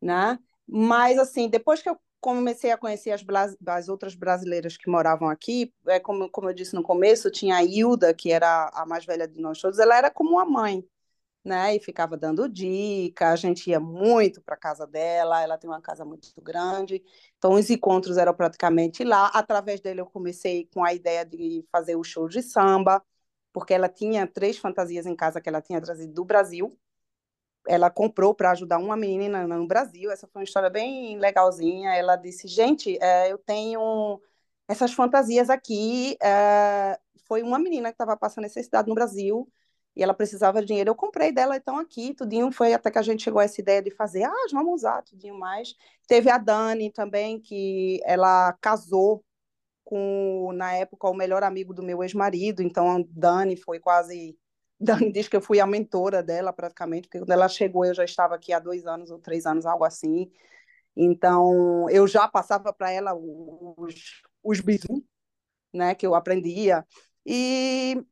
né? Mas, assim, depois que eu comecei a conhecer as, as outras brasileiras que moravam aqui, é como, como eu disse no começo, tinha a Hilda, que era a mais velha de nós todos, ela era como uma mãe, né? E ficava dando dica, a gente ia muito para casa dela, ela tem uma casa muito grande, então os encontros eram praticamente lá. Através dele eu comecei com a ideia de fazer o show de samba, porque ela tinha três fantasias em casa que ela tinha trazido do Brasil. Ela comprou para ajudar uma menina no Brasil. Essa foi uma história bem legalzinha. Ela disse: Gente, é, eu tenho essas fantasias aqui. É, foi uma menina que estava passando necessidade no Brasil e ela precisava de dinheiro. Eu comprei dela, então aqui, tudinho foi até que a gente chegou a essa ideia de fazer, ah, vamos usar tudinho mais. Teve a Dani também, que ela casou com, na época, o melhor amigo do meu ex-marido, então a Dani foi quase. [laughs] Dani diz que eu fui a mentora dela, praticamente, porque quando ela chegou eu já estava aqui há dois anos ou três anos, algo assim. Então, eu já passava para ela os, os bisu, né, que eu aprendia. E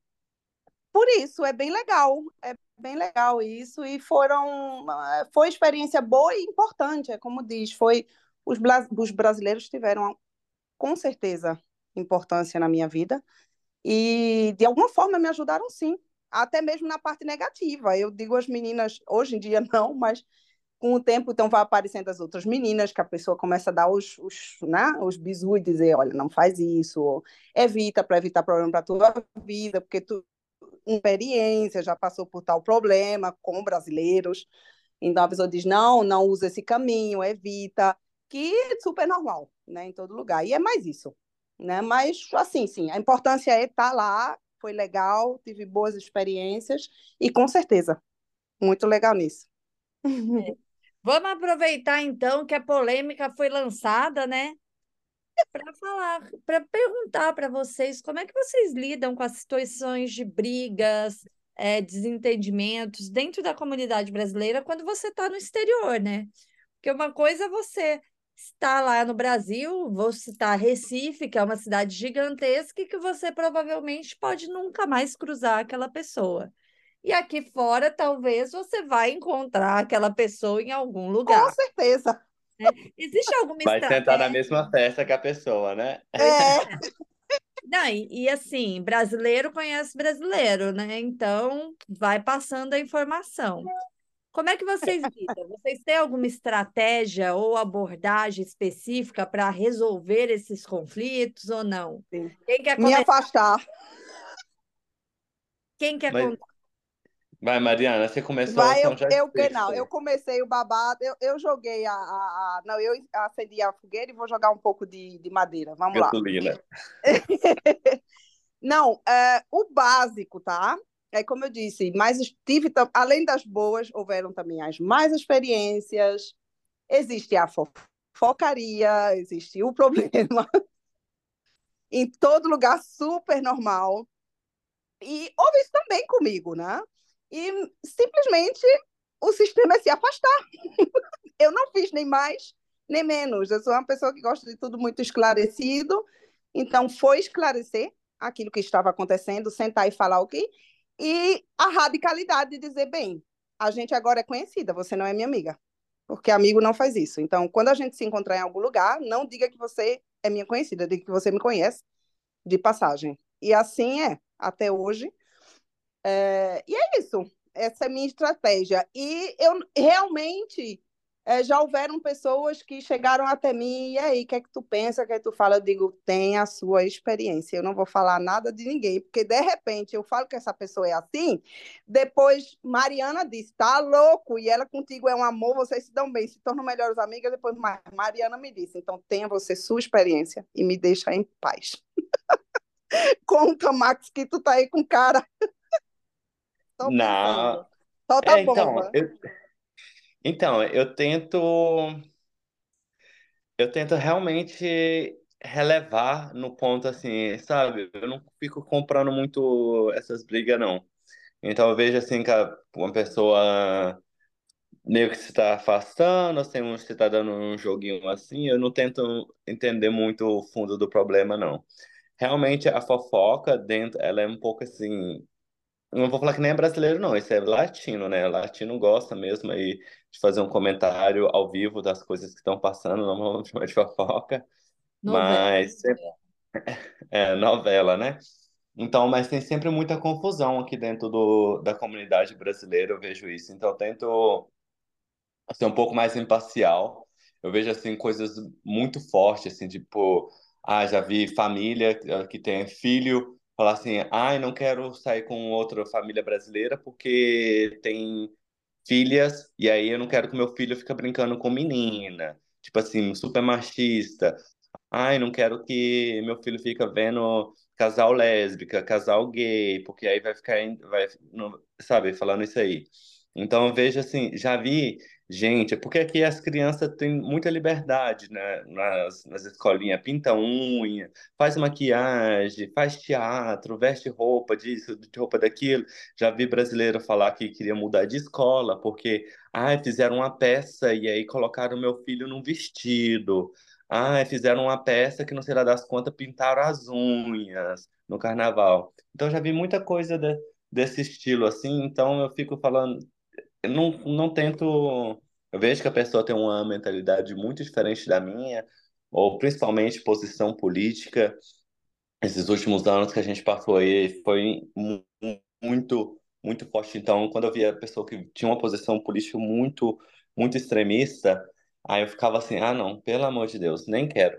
por isso, é bem legal, é bem legal isso. E foram. Foi experiência boa e importante, é como diz, foi. Os, os brasileiros tiveram com certeza importância na minha vida e de alguma forma me ajudaram sim, até mesmo na parte negativa. Eu digo às meninas, hoje em dia não, mas com o tempo então vai aparecendo as outras meninas que a pessoa começa a dar os, os, né, os bisu e dizer, olha, não faz isso, evita para evitar problema para tua vida, porque tu experiência já passou por tal problema com brasileiros. Então a pessoa diz, não, não usa esse caminho, evita, que é super normal, né, em todo lugar. E é mais isso né? Mas, assim, sim, a importância é estar lá, foi legal, tive boas experiências e, com certeza, muito legal nisso. [laughs] É. Vamos aproveitar, então, que a polêmica foi lançada, né? Para falar, para perguntar para vocês como é que vocês lidam com as situações de brigas, é, desentendimentos dentro da comunidade brasileira quando você está no exterior, né? Porque uma coisa é você está lá no Brasil, vou citar Recife, que é uma cidade gigantesca e que você provavelmente pode nunca mais cruzar aquela pessoa. E aqui fora, talvez você vai encontrar aquela pessoa em algum lugar. Com certeza. Né? Existe alguma Vai sentar na mesma festa que a pessoa, né? É. [laughs] Não, e, e, assim, brasileiro conhece brasileiro, né? Então, vai passando a informação. Como é que vocês lidam? Vocês têm alguma estratégia ou abordagem específica para resolver esses conflitos ou não? Quem quer Me afastar. Quem quer Mas... Vai, Mariana, você começou Vai, eu, eu que não, eu comecei o babado, eu, eu joguei a, a, a, Não, eu acendi a fogueira e vou jogar um pouco de, de madeira. Vamos Gasolina. lá. [laughs] não, é, o básico, tá? É como eu disse, mas tive, além das boas, houveram também as mais experiências. Existe a fofocaria, existe o [laughs] problema. em todo lugar super normal. E houve isso também comigo, né? E simplesmente o sistema é se afastar. [laughs] eu não fiz nem mais nem menos. Eu sou uma pessoa que gosta de tudo muito esclarecido, então foi esclarecer aquilo que estava acontecendo, sentar e falar o que e a radicalidade de dizer bem, a gente agora é conhecida, você não é minha amiga, porque amigo não faz isso. Então, quando a gente se encontrar em algum lugar, não diga que você é minha conhecida, diga que você me conhece de passagem. E assim é até hoje. É, e é isso, essa é a minha estratégia. E eu realmente é, já houveram pessoas que chegaram até mim, e aí, o que é que tu pensa, o que é que tu fala? Eu digo, tem a sua experiência, eu não vou falar nada de ninguém, porque de repente eu falo que essa pessoa é assim, depois Mariana disse, tá louco, e ela contigo é um amor, vocês se dão bem, se tornam melhores amigas, depois Mariana me disse, então tenha você sua experiência e me deixa em paz. [laughs] Conta, Max, que tu tá aí com cara Tô Não. Solta é, então, eu, então, eu tento. Eu tento realmente relevar no ponto assim, sabe? Eu não fico comprando muito essas brigas, não. Então eu vejo assim que uma pessoa meio que se está afastando, assim, se está dando um joguinho assim, eu não tento entender muito o fundo do problema, não. Realmente a fofoca dentro, ela é um pouco assim, não vou falar que nem é brasileiro, não. Isso é latino, né? Latino gosta mesmo aí de fazer um comentário ao vivo das coisas que estão passando, não vamos [laughs] chamar de fofoca, novela. mas [laughs] é novela, né? Então, mas tem sempre muita confusão aqui dentro do, da comunidade brasileira, eu vejo isso. Então, eu tento ser um pouco mais imparcial. Eu vejo assim coisas muito fortes, assim, tipo, ah, já vi família que tem filho falar assim, ai, não quero sair com outra família brasileira porque tem filhas e aí eu não quero que meu filho fique brincando com menina. Tipo assim, super machista. Ai, não quero que meu filho fique vendo casal lésbica, casal gay, porque aí vai ficar, vai, sabe, falando isso aí. Então eu vejo assim, já vi Gente, é porque aqui as crianças têm muita liberdade, né? Nas, nas escolinhas, pinta unha, faz maquiagem, faz teatro, veste roupa disso, de roupa daquilo. Já vi brasileiro falar que queria mudar de escola, porque ah, fizeram uma peça e aí colocaram meu filho num vestido. Ah, fizeram uma peça que não será das contas, pintaram as unhas no carnaval. Então já vi muita coisa de, desse estilo assim, então eu fico falando, não, não tento. Eu vejo que a pessoa tem uma mentalidade muito diferente da minha, ou principalmente posição política. Esses últimos anos que a gente passou aí foi muito, muito forte. Então, quando eu via a pessoa que tinha uma posição política muito, muito extremista, aí eu ficava assim: ah, não, pelo amor de Deus, nem quero.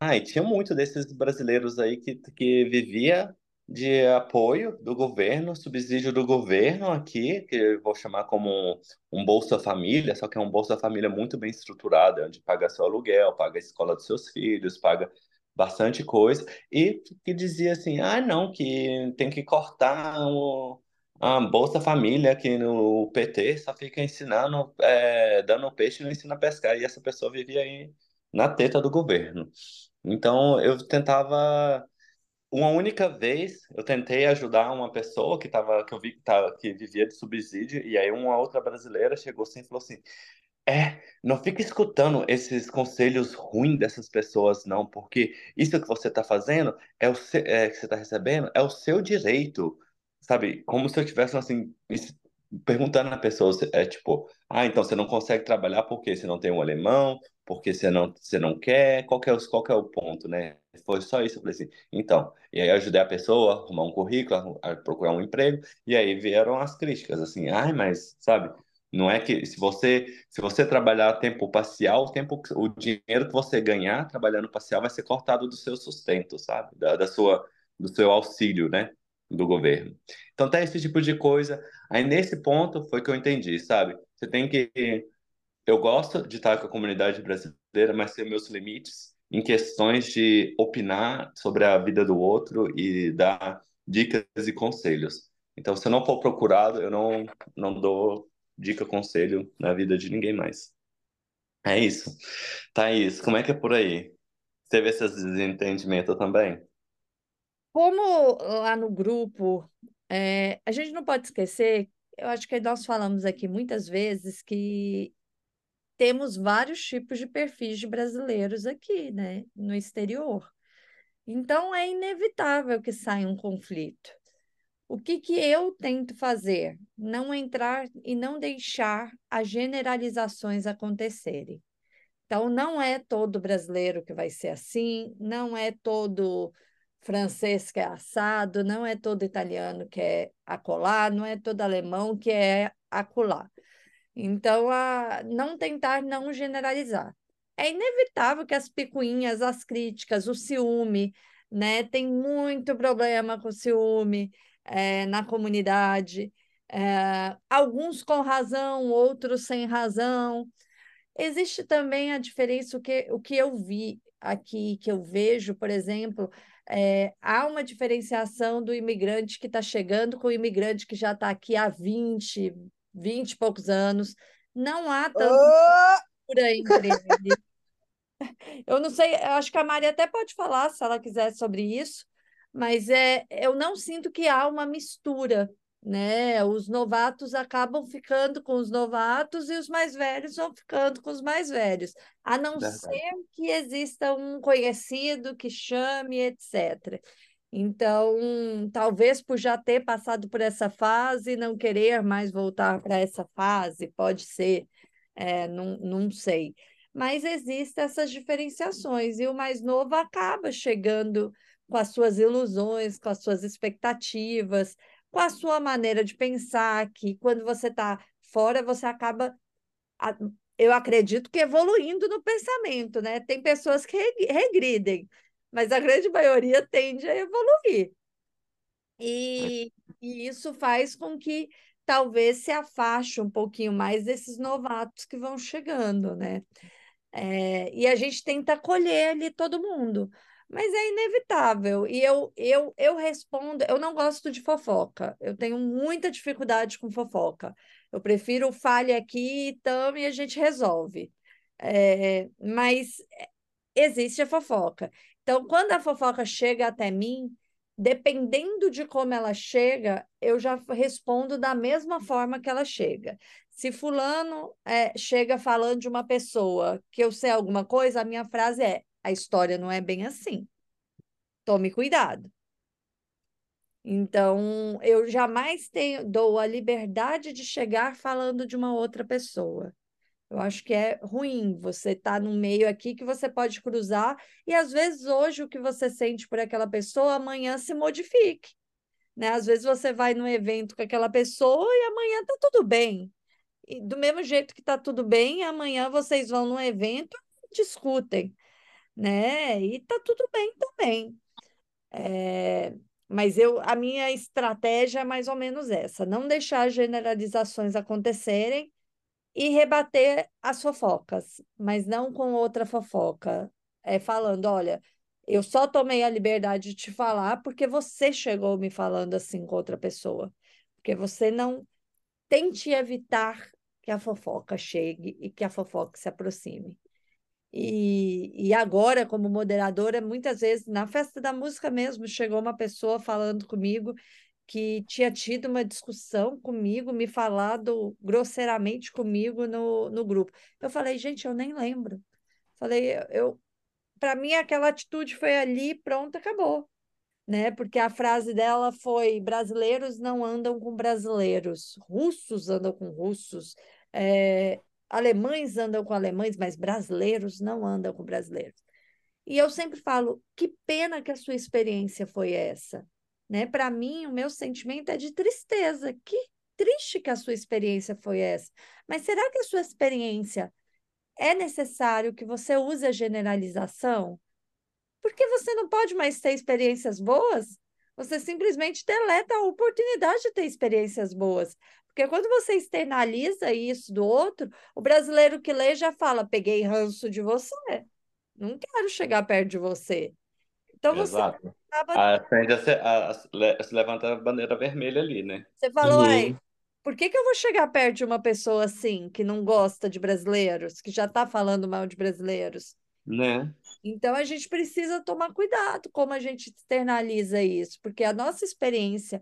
Ah, e tinha muito desses brasileiros aí que, que vivia de apoio do governo, subsídio do governo aqui, que eu vou chamar como um, um, Bolsa Família, só que é um Bolsa Família muito bem estruturado, onde paga seu aluguel, paga a escola dos seus filhos, paga bastante coisa, e que dizia assim, ah, não, que tem que cortar o, a Bolsa Família, que no PT só fica ensinando, é, dando peixe e não ensina a pescar, e essa pessoa vivia aí na teta do governo. Então, eu tentava uma única vez eu tentei ajudar uma pessoa que tava, que eu vi que, tava, que vivia de subsídio, e aí uma outra brasileira chegou assim e falou assim: É, não fica escutando esses conselhos ruins dessas pessoas, não, porque isso que você está fazendo, é o é, que você está recebendo, é o seu direito, sabe? Como se eu tivesse assim, perguntando à pessoa, é tipo, Ah, então você não consegue trabalhar porque você não tem um alemão, porque você não, você não quer, qual que é, o- qual que é o ponto, né? Foi só isso, eu falei assim, então, e aí eu ajudei a pessoa a arrumar um currículo, a procurar um emprego, e aí vieram as críticas, assim, ai, mas, sabe, não é que se você se você trabalhar tempo parcial, o tempo o dinheiro que você ganhar trabalhando parcial vai ser cortado do seu sustento, sabe? Da, da sua do seu auxílio, né, do governo. Então tem esse tipo de coisa. Aí nesse ponto foi que eu entendi, sabe? Você tem que eu gosto de estar com a comunidade brasileira, mas tem meus limites em questões de opinar sobre a vida do outro e dar dicas e conselhos. Então, se eu não for procurado, eu não, não dou dica, conselho na vida de ninguém mais. É isso. Thaís, como é que é por aí? Teve esses desentendimentos também? Como lá no grupo, é, a gente não pode esquecer, eu acho que nós falamos aqui muitas vezes que temos vários tipos de perfis de brasileiros aqui, né, no exterior. Então é inevitável que saia um conflito. O que que eu tento fazer? Não entrar e não deixar as generalizações acontecerem. Então, não é todo brasileiro que vai ser assim, não é todo francês que é assado, não é todo italiano que é acolá, não é todo alemão que é acolá. Então, a, não tentar não generalizar. É inevitável que as picuinhas, as críticas, o ciúme, né? Tem muito problema com o ciúme é, na comunidade. É, alguns com razão, outros sem razão. Existe também a diferença, o que, o que eu vi aqui, que eu vejo, por exemplo, é, há uma diferenciação do imigrante que está chegando com o imigrante que já está aqui há 20, 20 e poucos anos. Não há tanta cultura entre eles. [laughs] Eu não sei, eu acho que a Maria até pode falar, se ela quiser, sobre isso, mas é, eu não sinto que há uma mistura, né? Os novatos acabam ficando com os novatos e os mais velhos vão ficando com os mais velhos, a não Verdade. ser que exista um conhecido que chame, etc. Então, talvez por já ter passado por essa fase, não querer mais voltar para essa fase, pode ser, é, não, não sei. Mas existem essas diferenciações, e o mais novo acaba chegando com as suas ilusões, com as suas expectativas, com a sua maneira de pensar, que quando você está fora, você acaba, eu acredito que evoluindo no pensamento, né? Tem pessoas que reg- regridem, mas a grande maioria tende a evoluir. E, e isso faz com que talvez se afaste um pouquinho mais desses novatos que vão chegando, né? É, e a gente tenta acolher ali todo mundo, mas é inevitável. E eu, eu, eu respondo, eu não gosto de fofoca, eu tenho muita dificuldade com fofoca. Eu prefiro fale aqui, então, e a gente resolve. É, mas existe a fofoca. Então, quando a fofoca chega até mim, dependendo de como ela chega, eu já respondo da mesma forma que ela chega. Se fulano é, chega falando de uma pessoa que eu sei alguma coisa, a minha frase é: a história não é bem assim. Tome cuidado. Então, eu jamais tenho, dou a liberdade de chegar falando de uma outra pessoa. Eu acho que é ruim você estar num meio aqui que você pode cruzar e às vezes hoje o que você sente por aquela pessoa amanhã se modifique, né? Às vezes você vai num evento com aquela pessoa e amanhã tá tudo bem. E do mesmo jeito que tá tudo bem, amanhã vocês vão num evento e discutem, né? E tá tudo bem também. É, Mas eu, a minha estratégia é mais ou menos essa, não deixar generalizações acontecerem e rebater as fofocas, mas não com outra fofoca. É falando, olha, eu só tomei a liberdade de te falar porque você chegou me falando assim com outra pessoa. Porque você não tente evitar que a fofoca chegue e que a fofoca se aproxime. E, e agora, como moderadora, muitas vezes na festa da música mesmo, chegou uma pessoa falando comigo que tinha tido uma discussão comigo, me falado grosseiramente comigo no, no grupo. Eu falei, gente, eu nem lembro. Falei, eu, para mim aquela atitude foi ali, pronto, acabou. Né? Porque a frase dela foi: brasileiros não andam com brasileiros, russos andam com russos, É, alemães andam com alemães, mas brasileiros não andam com brasileiros. E eu sempre falo, que pena que a sua experiência foi essa, né? Para mim, o meu sentimento é de tristeza. Que triste que a sua experiência foi essa. Mas será que a sua experiência é necessário que você use a generalização? Porque você não pode mais ter experiências boas? Você simplesmente deleta a oportunidade de ter experiências boas. Porque quando você externaliza isso do outro, o brasileiro que lê já fala: peguei ranço de você, não quero chegar perto de você. Então você Exato. acaba. Acende a, se, a, a, se levanta a bandeira vermelha ali, né? Você falou, uhum. por que, que eu vou chegar perto de uma pessoa assim, que não gosta de brasileiros, que já está falando mal de brasileiros? Né? Então a gente precisa tomar cuidado como a gente externaliza isso, porque a nossa experiência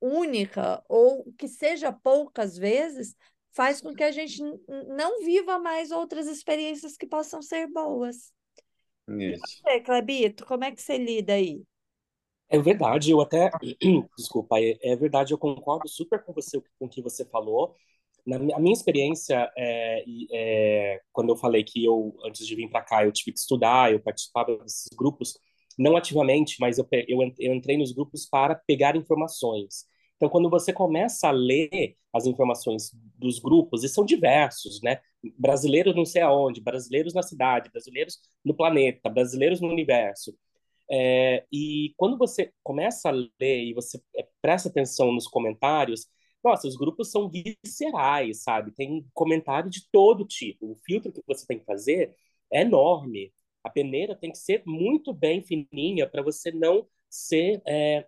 única ou que seja poucas vezes faz com que a gente não viva mais outras experiências que possam ser boas. Isso. E você, Clebito, como é que você lida aí? É verdade, eu até. [clears throat] Desculpa, é, é verdade, eu concordo super com você com o que você falou. Na a minha experiência, é, é, quando eu falei que eu, antes de vir para cá, eu tive que estudar, eu participava desses grupos, não ativamente, mas eu, eu, entrei nos grupos para pegar informações. Então, quando você começa a ler as informações dos grupos, e são diversos, né? Brasileiros não sei aonde, brasileiros na cidade, brasileiros no planeta, brasileiros no universo. É, e quando você começa a ler e você é, presta atenção nos comentários, nossa, os grupos são viscerais, sabe? Tem comentário de todo tipo. O filtro que você tem que fazer é enorme. A peneira tem que ser muito bem fininha para você não ser é,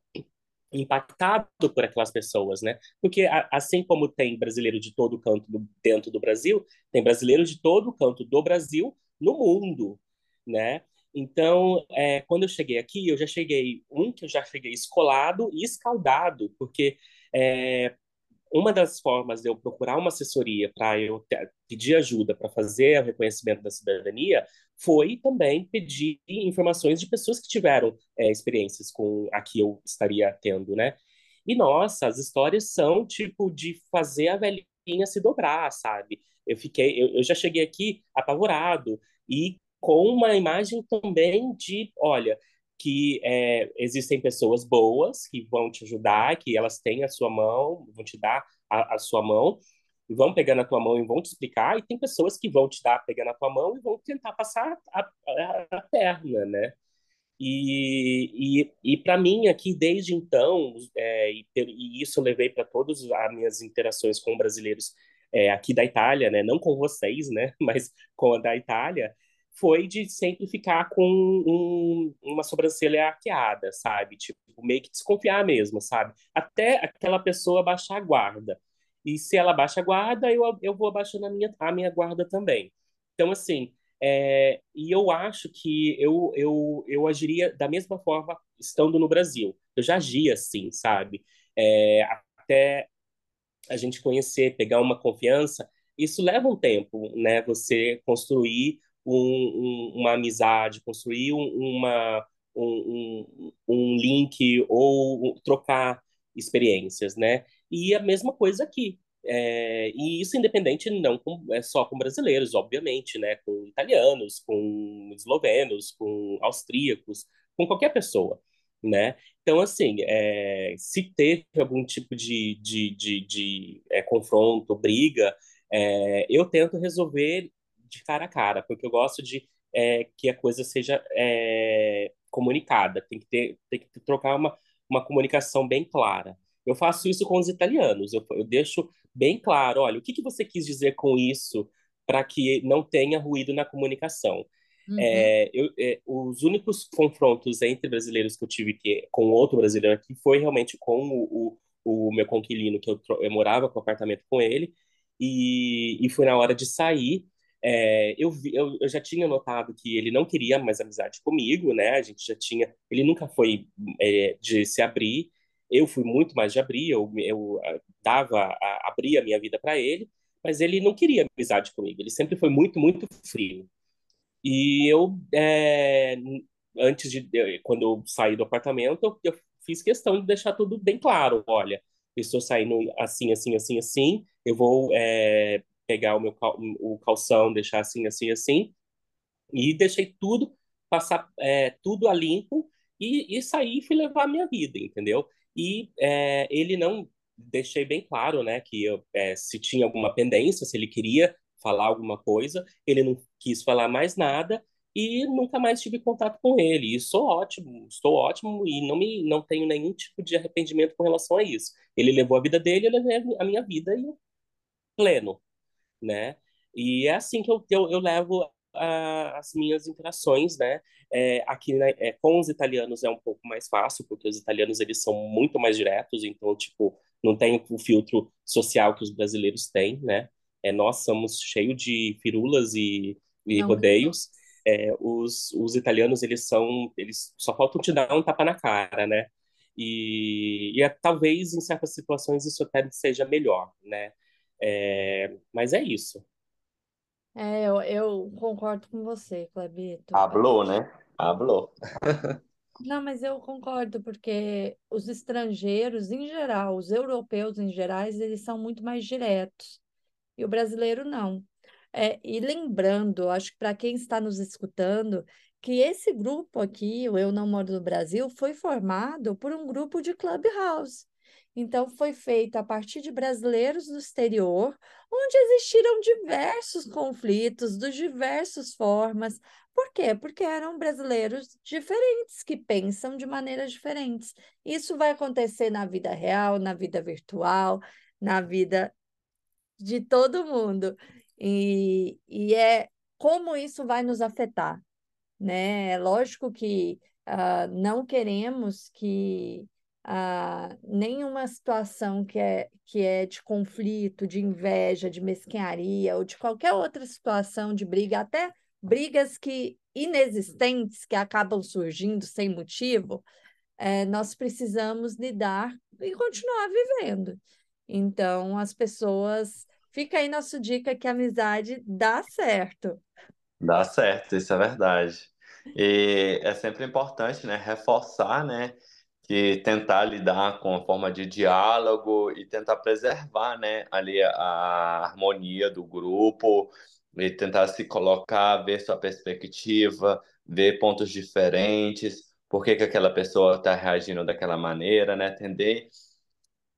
impactado por aquelas pessoas, né? Porque assim como tem brasileiro de todo canto do, dentro do Brasil, tem brasileiro de todo canto do Brasil no mundo, né? Então, é, quando eu cheguei aqui, eu já cheguei um que eu já cheguei escolado e escaldado, porque é, uma das formas de eu procurar uma assessoria para eu pedir ajuda para fazer o reconhecimento da cidadania foi também pedir informações de pessoas que tiveram é, experiências com a que eu estaria tendo, né? E nossa, as histórias são tipo de fazer a velhinha se dobrar, sabe? Eu fiquei, eu, eu já cheguei aqui apavorado e com uma imagem também de, olha, que é, existem pessoas boas que vão te ajudar, que elas têm a sua mão, vão te dar a, a sua mão, e vão pegar na tua mão e vão te explicar, e tem pessoas que vão te dar, pegar na tua mão e vão tentar passar a, a, a perna, né? E, e, e para mim, aqui, desde então, é, e, e, isso eu levei para todas as minhas interações com brasileiros é, aqui da Itália, né? Não com vocês, né? [laughs] Mas com a da Itália, foi de sempre ficar com um, uma sobrancelha arqueada, sabe? Tipo, meio que desconfiar mesmo, sabe? Até aquela pessoa baixar a guarda. E se ela baixa a guarda, eu, eu vou abaixando a minha, a minha guarda também. Então, assim, é, e eu acho que eu, eu, eu agiria da mesma forma estando no Brasil. Eu já agia assim, sabe? É, até a gente conhecer, pegar uma confiança, isso leva um tempo, né? Você construir um, um, uma amizade, construir uma, um, um, link ou trocar experiências, né? E a mesma coisa aqui. É, e isso independente não com, é só com brasileiros, obviamente, né? Com italianos, com eslovenos, com austríacos, com qualquer pessoa, né? Então, assim, é, se teve algum tipo de, de, de, de é, confronto, briga, é, eu tento resolver de cara a cara, porque eu gosto de é, que a coisa seja é, comunicada, tem que ter, tem que trocar uma, uma comunicação bem clara. Eu faço isso com os italianos, eu, eu deixo bem claro, olha, o que, que você quis dizer com isso para que não tenha ruído na comunicação. Uhum. É, eu, é, os únicos confrontos entre brasileiros que eu tive que, com outro brasileiro aqui foi realmente com o, o, o meu conquilino, que eu, eu morava com o apartamento com ele, e, e foi na hora de sair, é, eu, vi, eu, eu, já tinha notado que ele não queria mais amizade comigo, né? A gente já tinha. Ele nunca foi é, de se abrir. Eu fui muito mais de abrir. Eu, eu ah, dava, a, abria a minha vida para ele, mas ele não queria amizade comigo. Ele sempre foi muito, muito frio. E eu, é, antes de. Quando eu saí do apartamento, eu, eu fiz questão de deixar tudo bem claro. Olha, estou saindo assim, assim, assim, assim. Eu vou é, pegar o meu cal, o calção, deixar assim, assim, assim, e deixei tudo passar é, tudo a limpo e, e sair e fui levar a minha vida, entendeu? E é, ele não deixei bem claro, né, que eu, é, se tinha alguma pendência, se ele queria falar alguma coisa, ele não quis falar mais nada e nunca mais tive contato com ele. E sou ótimo, estou ótimo e não me não tenho nenhum tipo de arrependimento com relação a isso. Ele levou a vida dele, eu levei a minha vida e pleno, né? E é assim que eu, eu, eu levo a, as minhas interações, né? É, aqui né, é, com os italianos é um pouco mais fácil, porque os italianos eles são muito mais diretos, então, tipo, não tem o filtro social que os brasileiros têm, né? É, nós somos cheios de firulas e, e rodeios. É, os, os italianos, eles são, eles só faltam te dar um tapa na cara, né? E, e é, talvez em certas situações isso até seja melhor, né? É, mas é isso. É, eu, eu concordo com você, Clebito. Hablou, né? Hablou. [laughs] Não, mas eu concordo, porque os estrangeiros, em geral, os europeus em gerais, eles são muito mais diretos. E o brasileiro não. É, e lembrando, acho que para quem está nos escutando, que esse grupo aqui, o Eu Não Moro no Brasil, foi formado por um grupo de Clubhouse. Então, foi feito a partir de brasileiros do exterior, onde existiram diversos conflitos, de diversas formas. Por quê? Porque eram brasileiros diferentes, que pensam de maneiras diferentes. Isso vai acontecer na vida real, na vida virtual, na vida de todo mundo. E, e é como isso vai nos afetar. Né? É lógico que uh, não queremos que ah, nenhuma situação que é, que é de conflito, de inveja, de mesquinharia ou de qualquer outra situação de briga, até brigas que inexistentes que acabam surgindo sem motivo, é, nós precisamos lidar e continuar vivendo. Então, as pessoas. Fica aí nossa dica que a amizade dá certo. Dá certo, isso é verdade. E é sempre importante, né, reforçar, né, que tentar lidar com a forma de diálogo e tentar preservar, né, ali a, harmonia do grupo e tentar se colocar, ver sua perspectiva, ver pontos diferentes, por que, que aquela pessoa está reagindo daquela maneira, né, entender,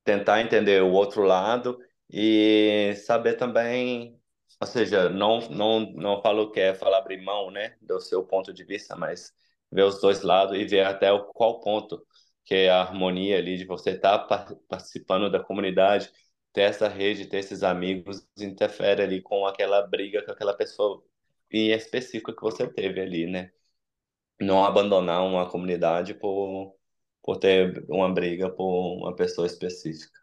tentar entender o outro lado e saber também, ou seja, não não não falo que é falar abrir mão, né, do seu ponto de vista, mas ver os dois lados e ver até qual ponto que é a harmonia ali de você estar tá participando da comunidade, ter essa rede, ter esses amigos, interfere ali com aquela briga com aquela pessoa em específico que você teve ali, né? Não abandonar uma comunidade por, por ter uma briga por uma pessoa específica.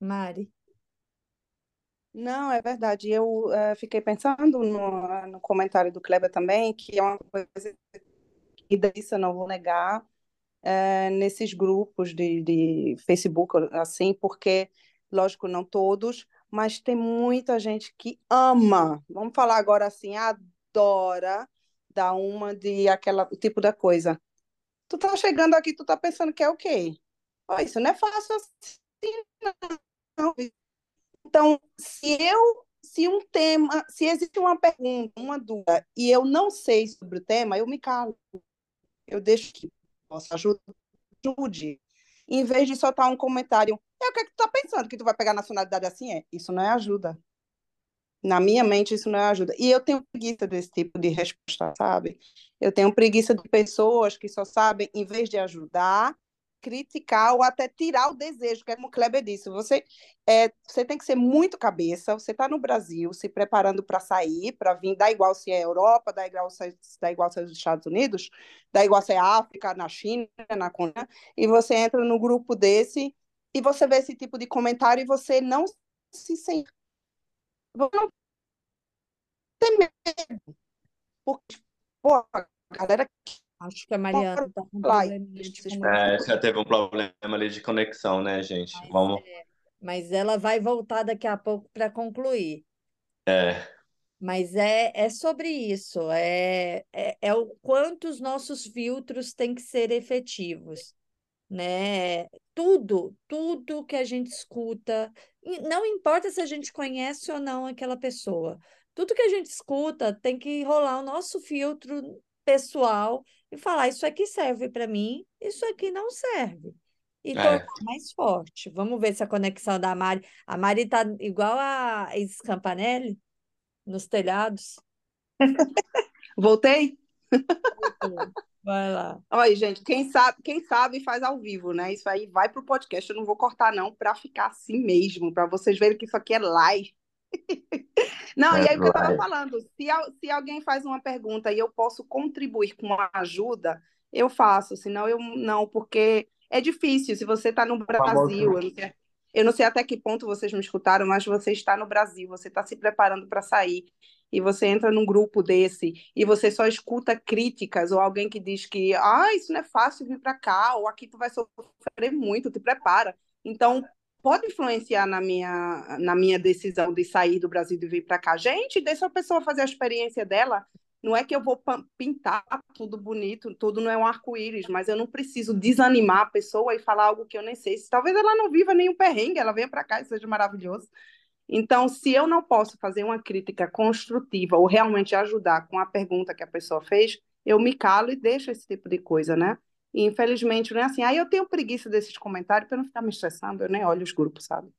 Mari. Não, é verdade. Eu uh, fiquei pensando no, no comentário do Kleber também, que é uma coisa que isso eu não vou negar, é, nesses grupos de, de Facebook, assim, porque, lógico, não todos, mas tem muita gente que ama, vamos falar agora assim, adora dar uma de aquela tipo da coisa. Tu tá chegando aqui, tu tá pensando que é o quê? Oh, isso não é fácil assim, não. Então, se eu, se um tema, se existe uma pergunta, uma dúvida, e eu não sei sobre o tema, eu me calo. Eu deixo que possa ajude. Em vez de soltar um comentário, é o que, é que tu tá pensando? Que tu vai pegar nacionalidade assim? É, isso não é ajuda. Na minha mente, isso não é ajuda. E eu tenho preguiça desse tipo de resposta, sabe? Eu tenho preguiça de pessoas que só sabem, em vez de ajudar, criticar ou até tirar o desejo, que é como o Kleber disse. Você, é, você tem que ser muito cabeça. Você está no Brasil, se preparando para sair, para vir, dá igual se é Europa, dá igual se, dá igual se é os Estados Unidos, dá igual se é África, na China, na Coreia, e você entra no grupo desse e você vê esse tipo de comentário e você não se sente. Você não tem medo. Porque, pô, a galera Acho que a Mariana está com um problema de conexão. É, já teve um problema ali de conexão, né, gente? Mas, Vamos. é, mas ela vai voltar daqui a pouco para concluir. É. Mas é, é sobre isso, é, é, é o quanto os nossos filtros têm que ser efetivos, né? Tudo, tudo que a gente escuta, não importa se a gente conhece ou não aquela pessoa. Tudo que a gente escuta tem que rolar o nosso filtro pessoal e falar: isso aqui serve para mim, isso aqui não serve. E tornar É. mais forte. Vamos ver se a conexão da Mari. A Mari tá igual a Isis Campanelli nos telhados. [laughs] Voltei? Vai lá. Olha, gente, quem sabe, quem sabe faz ao vivo, né? Isso aí vai pro podcast. Eu não vou cortar, não, para ficar assim mesmo, para vocês verem que isso aqui é live. [laughs] Não, e aí o que eu estava falando, se, se alguém faz uma pergunta e eu posso contribuir com uma ajuda, eu faço, senão eu não, porque é difícil. Se você está no Brasil, eu não sei, eu não sei até que ponto vocês me escutaram, mas você está no Brasil, você está se preparando para sair, e você entra num grupo desse, e você só escuta críticas, ou alguém que diz que, ah, isso não é fácil vir para cá, ou aqui tu vai sofrer muito, te prepara. Então, pode influenciar na minha, na minha decisão de sair do Brasil e vir para cá. Gente, deixa a pessoa fazer a experiência dela. Não é que eu vou pintar tudo bonito, tudo não é um arco-íris, mas eu não preciso desanimar a pessoa e falar algo que eu nem sei. Se talvez ela não viva nenhum perrengue, ela venha para cá e seja maravilhoso. Então, se eu não posso fazer uma crítica construtiva ou realmente ajudar com a pergunta que a pessoa fez, eu me calo e deixo esse tipo de coisa, né? E, infelizmente, não é assim. Aí eu tenho preguiça desses comentários para não ficar me estressando, eu nem olho os grupos, sabe?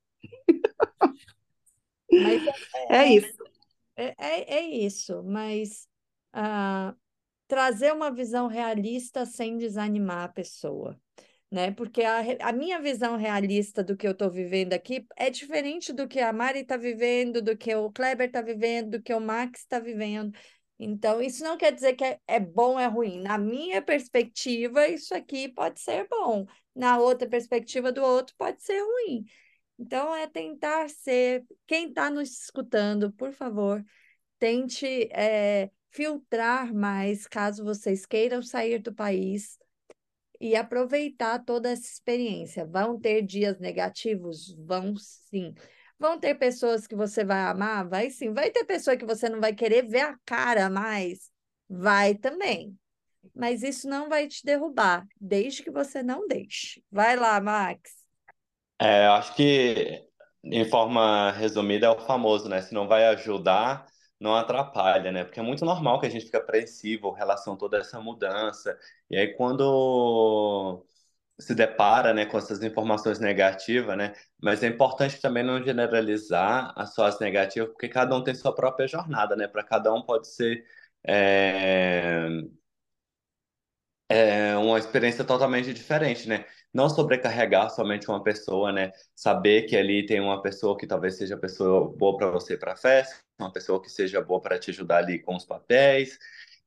Mas [laughs] É isso. é, é, é isso, mas ah, trazer uma visão realista sem desanimar a pessoa, né? Porque a, a minha visão realista do que eu estou vivendo aqui é diferente do que a Mari está vivendo, do que o Kleber está vivendo, do que o Max está vivendo. Então, isso não quer dizer que é, é bom ou é ruim. Na minha perspectiva, isso aqui pode ser bom. Na outra perspectiva do outro, pode ser ruim. Então, é tentar ser. Quem está nos escutando, por favor, tente é, filtrar mais caso vocês queiram sair do país e aproveitar toda essa experiência. Vão ter dias negativos? Vão sim. Vão ter pessoas que você vai amar? Vai sim. Vai ter pessoa que você não vai querer ver a cara mais? Vai também. Mas isso não vai te derrubar, desde que você não deixe. Vai lá, Max. É, acho que, em forma resumida, é o famoso, né? Se não vai ajudar, não atrapalha, né? Porque é muito normal que a gente fique apreensivo em relação a toda essa mudança. E aí, quando se depara, né, com essas informações negativas, né? Mas é importante também não generalizar as suas negativas, porque cada um tem sua própria jornada, né? Para cada um pode ser é, é uma experiência totalmente diferente, né? Não sobrecarregar somente uma pessoa, né? Saber que ali tem uma pessoa que talvez seja pessoa boa para você para a festa, uma pessoa que seja boa para te ajudar ali com os papéis.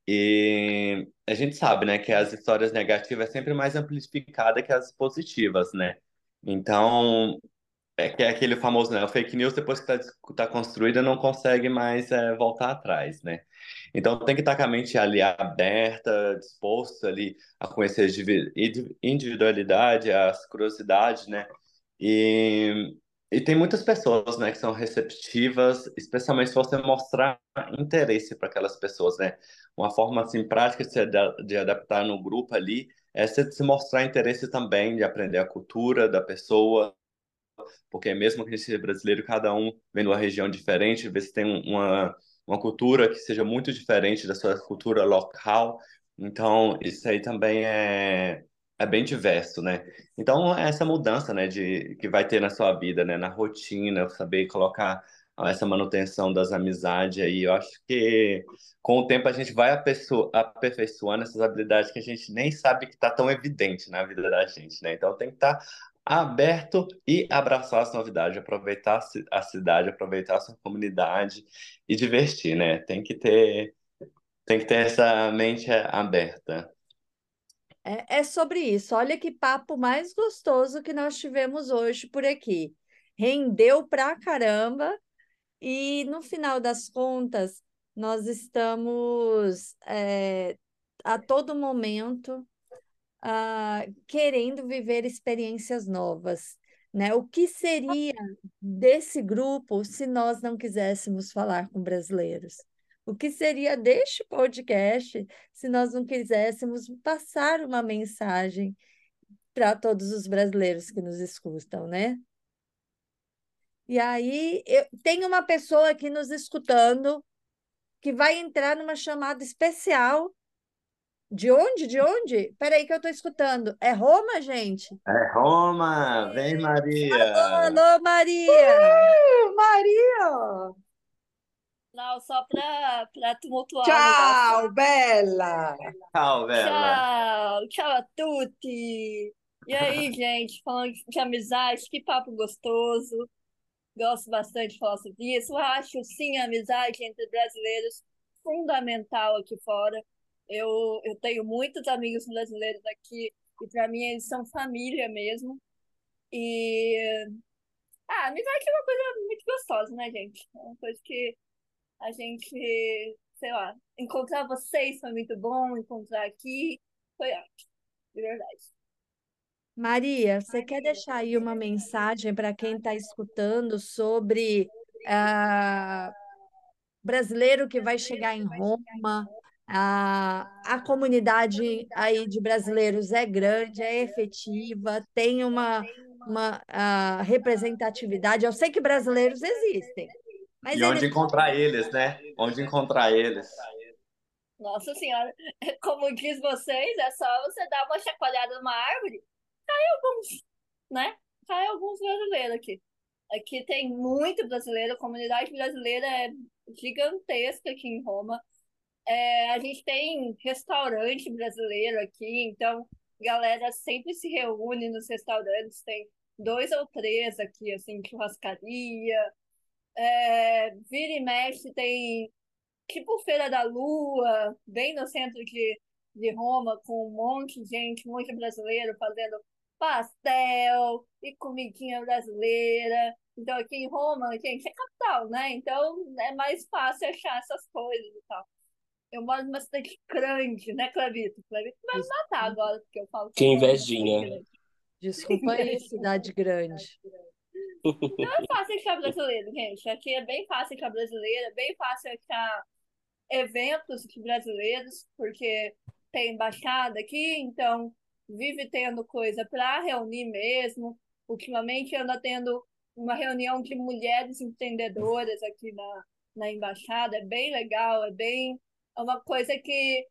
E a gente sabe, né, que as histórias negativas é sempre mais amplificada que as positivas, né? Então, é que é aquele famoso, né? O fake news, depois que está tá construída, não consegue mais é, voltar atrás, né? Então tem que estar com a mente ali aberta, disposto ali a conhecer a divi- indi- individualidade, as curiosidades, né? E, e tem muitas pessoas, né, que são receptivas, especialmente se você mostrar interesse para aquelas pessoas, né? Uma forma assim prática de de adaptar no grupo ali é você se mostrar interesse também de aprender a cultura da pessoa porque mesmo que a gente seja brasileiro, cada um vem de uma região diferente, vê se tem um- uma, uma cultura que seja muito diferente da sua cultura local. Então, isso aí também é, é bem diverso, né? Então, é essa mudança, né, de, que vai ter na sua vida, né, na rotina, saber colocar essa manutenção das amizades aí, eu acho que com o tempo a gente vai aperfeiço- aperfeiçoando essas habilidades que a gente nem sabe que tá tão evidente na vida da gente, né? Então tem que estar aberto e abraçar as novidades, aproveitar a cidade, aproveitar a sua comunidade e divertir, né? Tem que ter, tem que ter essa mente aberta. É, é sobre isso. Olha que papo mais gostoso que nós tivemos hoje por aqui. Rendeu pra caramba e no final das contas nós estamos é, a todo momento ah, querendo viver experiências novas, né? O que seria desse grupo se nós não quiséssemos falar com brasileiros? O que seria deste podcast se nós não quiséssemos passar uma mensagem para todos os brasileiros que nos escutam, né? E aí, eu, tem uma pessoa aqui nos escutando que vai entrar numa chamada especial. De onde? De onde? Peraí que eu estou escutando. É Roma, gente? É Roma! Vem, Maria! Alô, alô Maria! Uh, Maria! Não, só para tumultuar. Tchau, Bela! Tchau, Bela! Tchau, tchau a tutti! E aí, [laughs] gente, falando de amizade, que papo gostoso. Gosto bastante de falar sobre isso. Eu acho, sim, a amizade entre brasileiros fundamental aqui fora. Eu, eu tenho muitos amigos brasileiros aqui e, para mim, eles são família mesmo. E. Ah, amizade é uma coisa muito gostosa, né, gente? É uma coisa que a gente, sei lá, encontrar vocês foi muito bom, encontrar aqui foi ótimo, de verdade. Maria, você quer deixar aí uma mensagem para quem está escutando sobre uh, brasileiro que vai chegar em Roma? Uh, a comunidade aí de brasileiros é grande, é efetiva, tem uma, uma uh, representatividade. Eu sei que brasileiros existem, mas e onde encontrar eles, né? Onde encontrar eles? Nossa Senhora, [laughs] como diz vocês, é só você dar uma chacoalhada numa árvore cai alguns, né? Cai alguns brasileiros aqui. Aqui tem muito brasileiro, a comunidade brasileira é gigantesca aqui em Roma. É, a gente tem restaurante brasileiro aqui, então galera sempre se reúne nos restaurantes, tem dois ou três aqui, assim, churrascaria. É, vira e mexe tem tipo Feira da Lua, bem no centro de, de Roma, com um monte de gente, muito brasileiro fazendo pastel e comidinha brasileira. Então, aqui em Roma, gente, é capital, né? Então, é mais fácil achar essas coisas e tal. Eu moro numa cidade grande, né, Clavito? Clavito vai me matar agora, porque eu falo... Que invejinha. Desculpa aí, cidade grande. Não é fácil achar [laughs] brasileiro, gente. Aqui é bem fácil achar brasileiro, é bem fácil achar eventos brasileiros, porque tem embaixada aqui, então vive tendo coisa para reunir mesmo. Ultimamente anda tendo uma reunião de mulheres empreendedoras aqui na, na embaixada, é bem legal, é bem é uma coisa que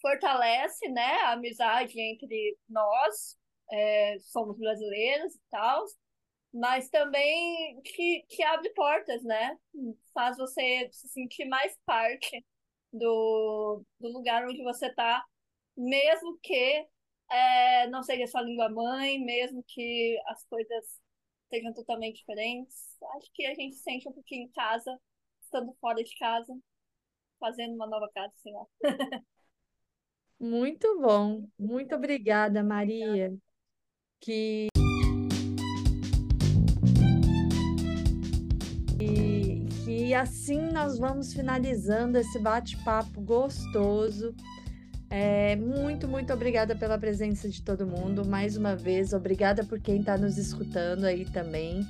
fortalece, né, a amizade entre nós, é, somos brasileiros e tal, mas também que, que abre portas, né? Faz você se sentir mais parte do, do lugar onde você está, mesmo que é, não seja sua língua mãe, mesmo que as coisas sejam totalmente diferentes. Acho que a gente sente um pouquinho em casa, estando fora de casa, fazendo uma nova casa, sei lá. Muito bom. Muito obrigada, Maria. Que e assim nós vamos finalizando esse bate-papo gostoso. É, muito, muito obrigada pela presença de todo mundo. Mais uma vez, obrigada por quem está nos escutando aí também.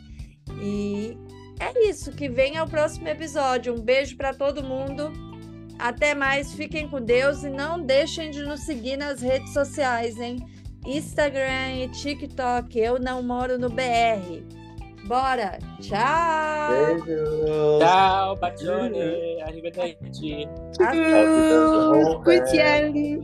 E é isso. Que venha o próximo episódio. Um beijo para todo mundo. Até mais. Fiquem com Deus e não deixem de nos seguir nas redes sociais, hein? Instagram e TikTok. Eu não moro no BR. Bora! Tchau! Beijo! Tchau, Patrone! Arrivederci! Tchau! Cuitielli!